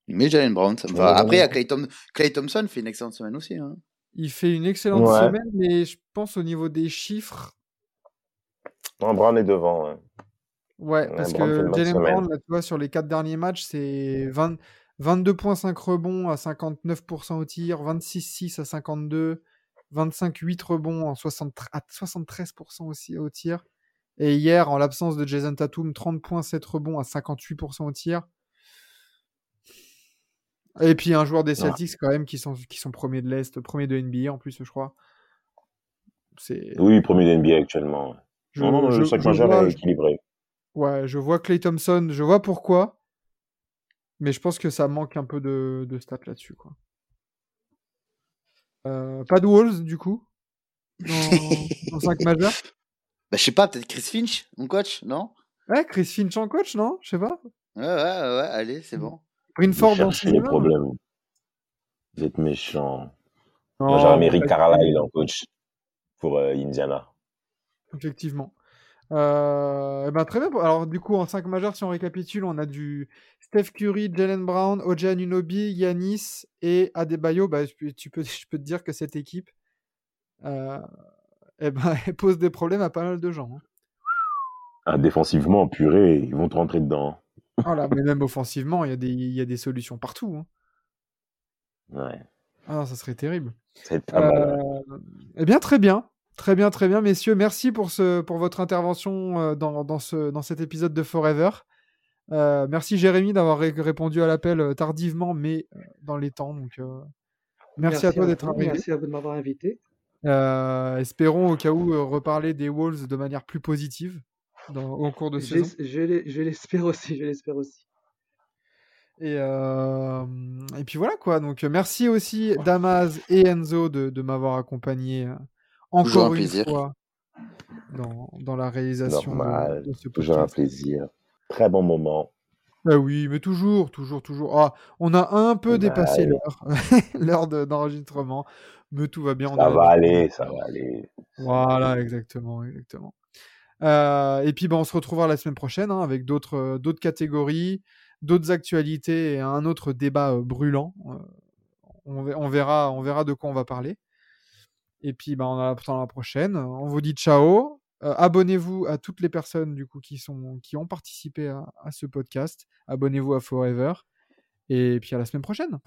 Mais Jalen Brown, ça me va. Après, il Clay, Clay, Thompson fait une excellente semaine aussi. Hein. Il fait une excellente semaine, mais je pense au niveau des chiffres. Non, Brown est devant. Ouais. Ouais, parce que Jalen Brown, là, tu vois, sur les quatre derniers matchs, c'est 22,5 rebonds à 59% au tir, 26,6 à 52, 25,8 rebonds à 73% aussi au tir. Et hier, en l'absence de Jason Tatum, 30,7 rebonds à 58% au tir. Et puis un joueur des Celtics quand même qui sont, qui sont premiers de l'Est, premiers de NBA en plus, je crois. Oui, premier de NBA actuellement. Je, non, non, je, le majeur est équilibré. Ouais, je vois Clay Thompson, je vois pourquoi. Mais je pense que ça manque un peu de, de stats là-dessus. quoi. Euh, pas de Walls, du coup Dans, 5 majeurs? Bah, Je sais pas, peut-être Chris Finch, mon coach, non? Ouais, Chris Finch en coach, non? Je sais pas. Ouais, ouais, ouais, allez, c'est bon. Brinford en les problèmes. Vous êtes méchant. Moi, j'aurais mis Rick Carlisle en coach pour euh, Indiana. Effectivement. Euh, ben très bien. Alors, du coup, en 5 majeurs, si on récapitule, on a du Steph Curry, Jalen Brown, Oja Anunobi, Yanis et Adebayo. Bah, tu peux, je peux te dire que cette équipe euh, eh ben, elle pose des problèmes à pas mal de gens. Hein. Ah, défensivement, purée, ils vont te rentrer dedans. Voilà, mais même offensivement, il y, a des, y a des solutions partout. Hein. Ouais. Ah, ça serait terrible. C'est pas mal. Euh, eh bien, très bien. Très bien, très bien, messieurs. Merci pour, ce, pour votre intervention euh, dans, dans, ce, dans cet épisode de Forever. Euh, merci Jérémy d'avoir répondu à l'appel euh, tardivement, mais dans les temps. Donc, merci, à toi d'être arrivé. Merci à vous de m'avoir invité. espérons au cas où reparler des Wolves de manière plus positive dans, au cours de saison. Je l'espère aussi, je l'espère aussi. Et, et puis voilà quoi. Donc merci aussi Damaz et Enzo de, de m'avoir accompagné encore une fois dans, dans, la réalisation de, ce Toujours un plaisir. Très bon moment. Bah oui, mais toujours, toujours, toujours. Ah, on a un peu bah dépassé l'heure, l'heure d'enregistrement, mais tout va bien. ça va aller, ça va aller. Voilà, exactement, exactement. et puis, ben, on se retrouvera la semaine prochaine hein, avec d'autres d'autres catégories, d'autres actualités et un autre débat brûlant. On, verra, on verra de quoi on va parler. Et puis, ben, on attend la prochaine. On vous dit ciao. Abonnez-vous à toutes les personnes du coup qui sont qui ont participé à, à ce podcast. Abonnez-vous à Forever. Et puis à la semaine prochaine.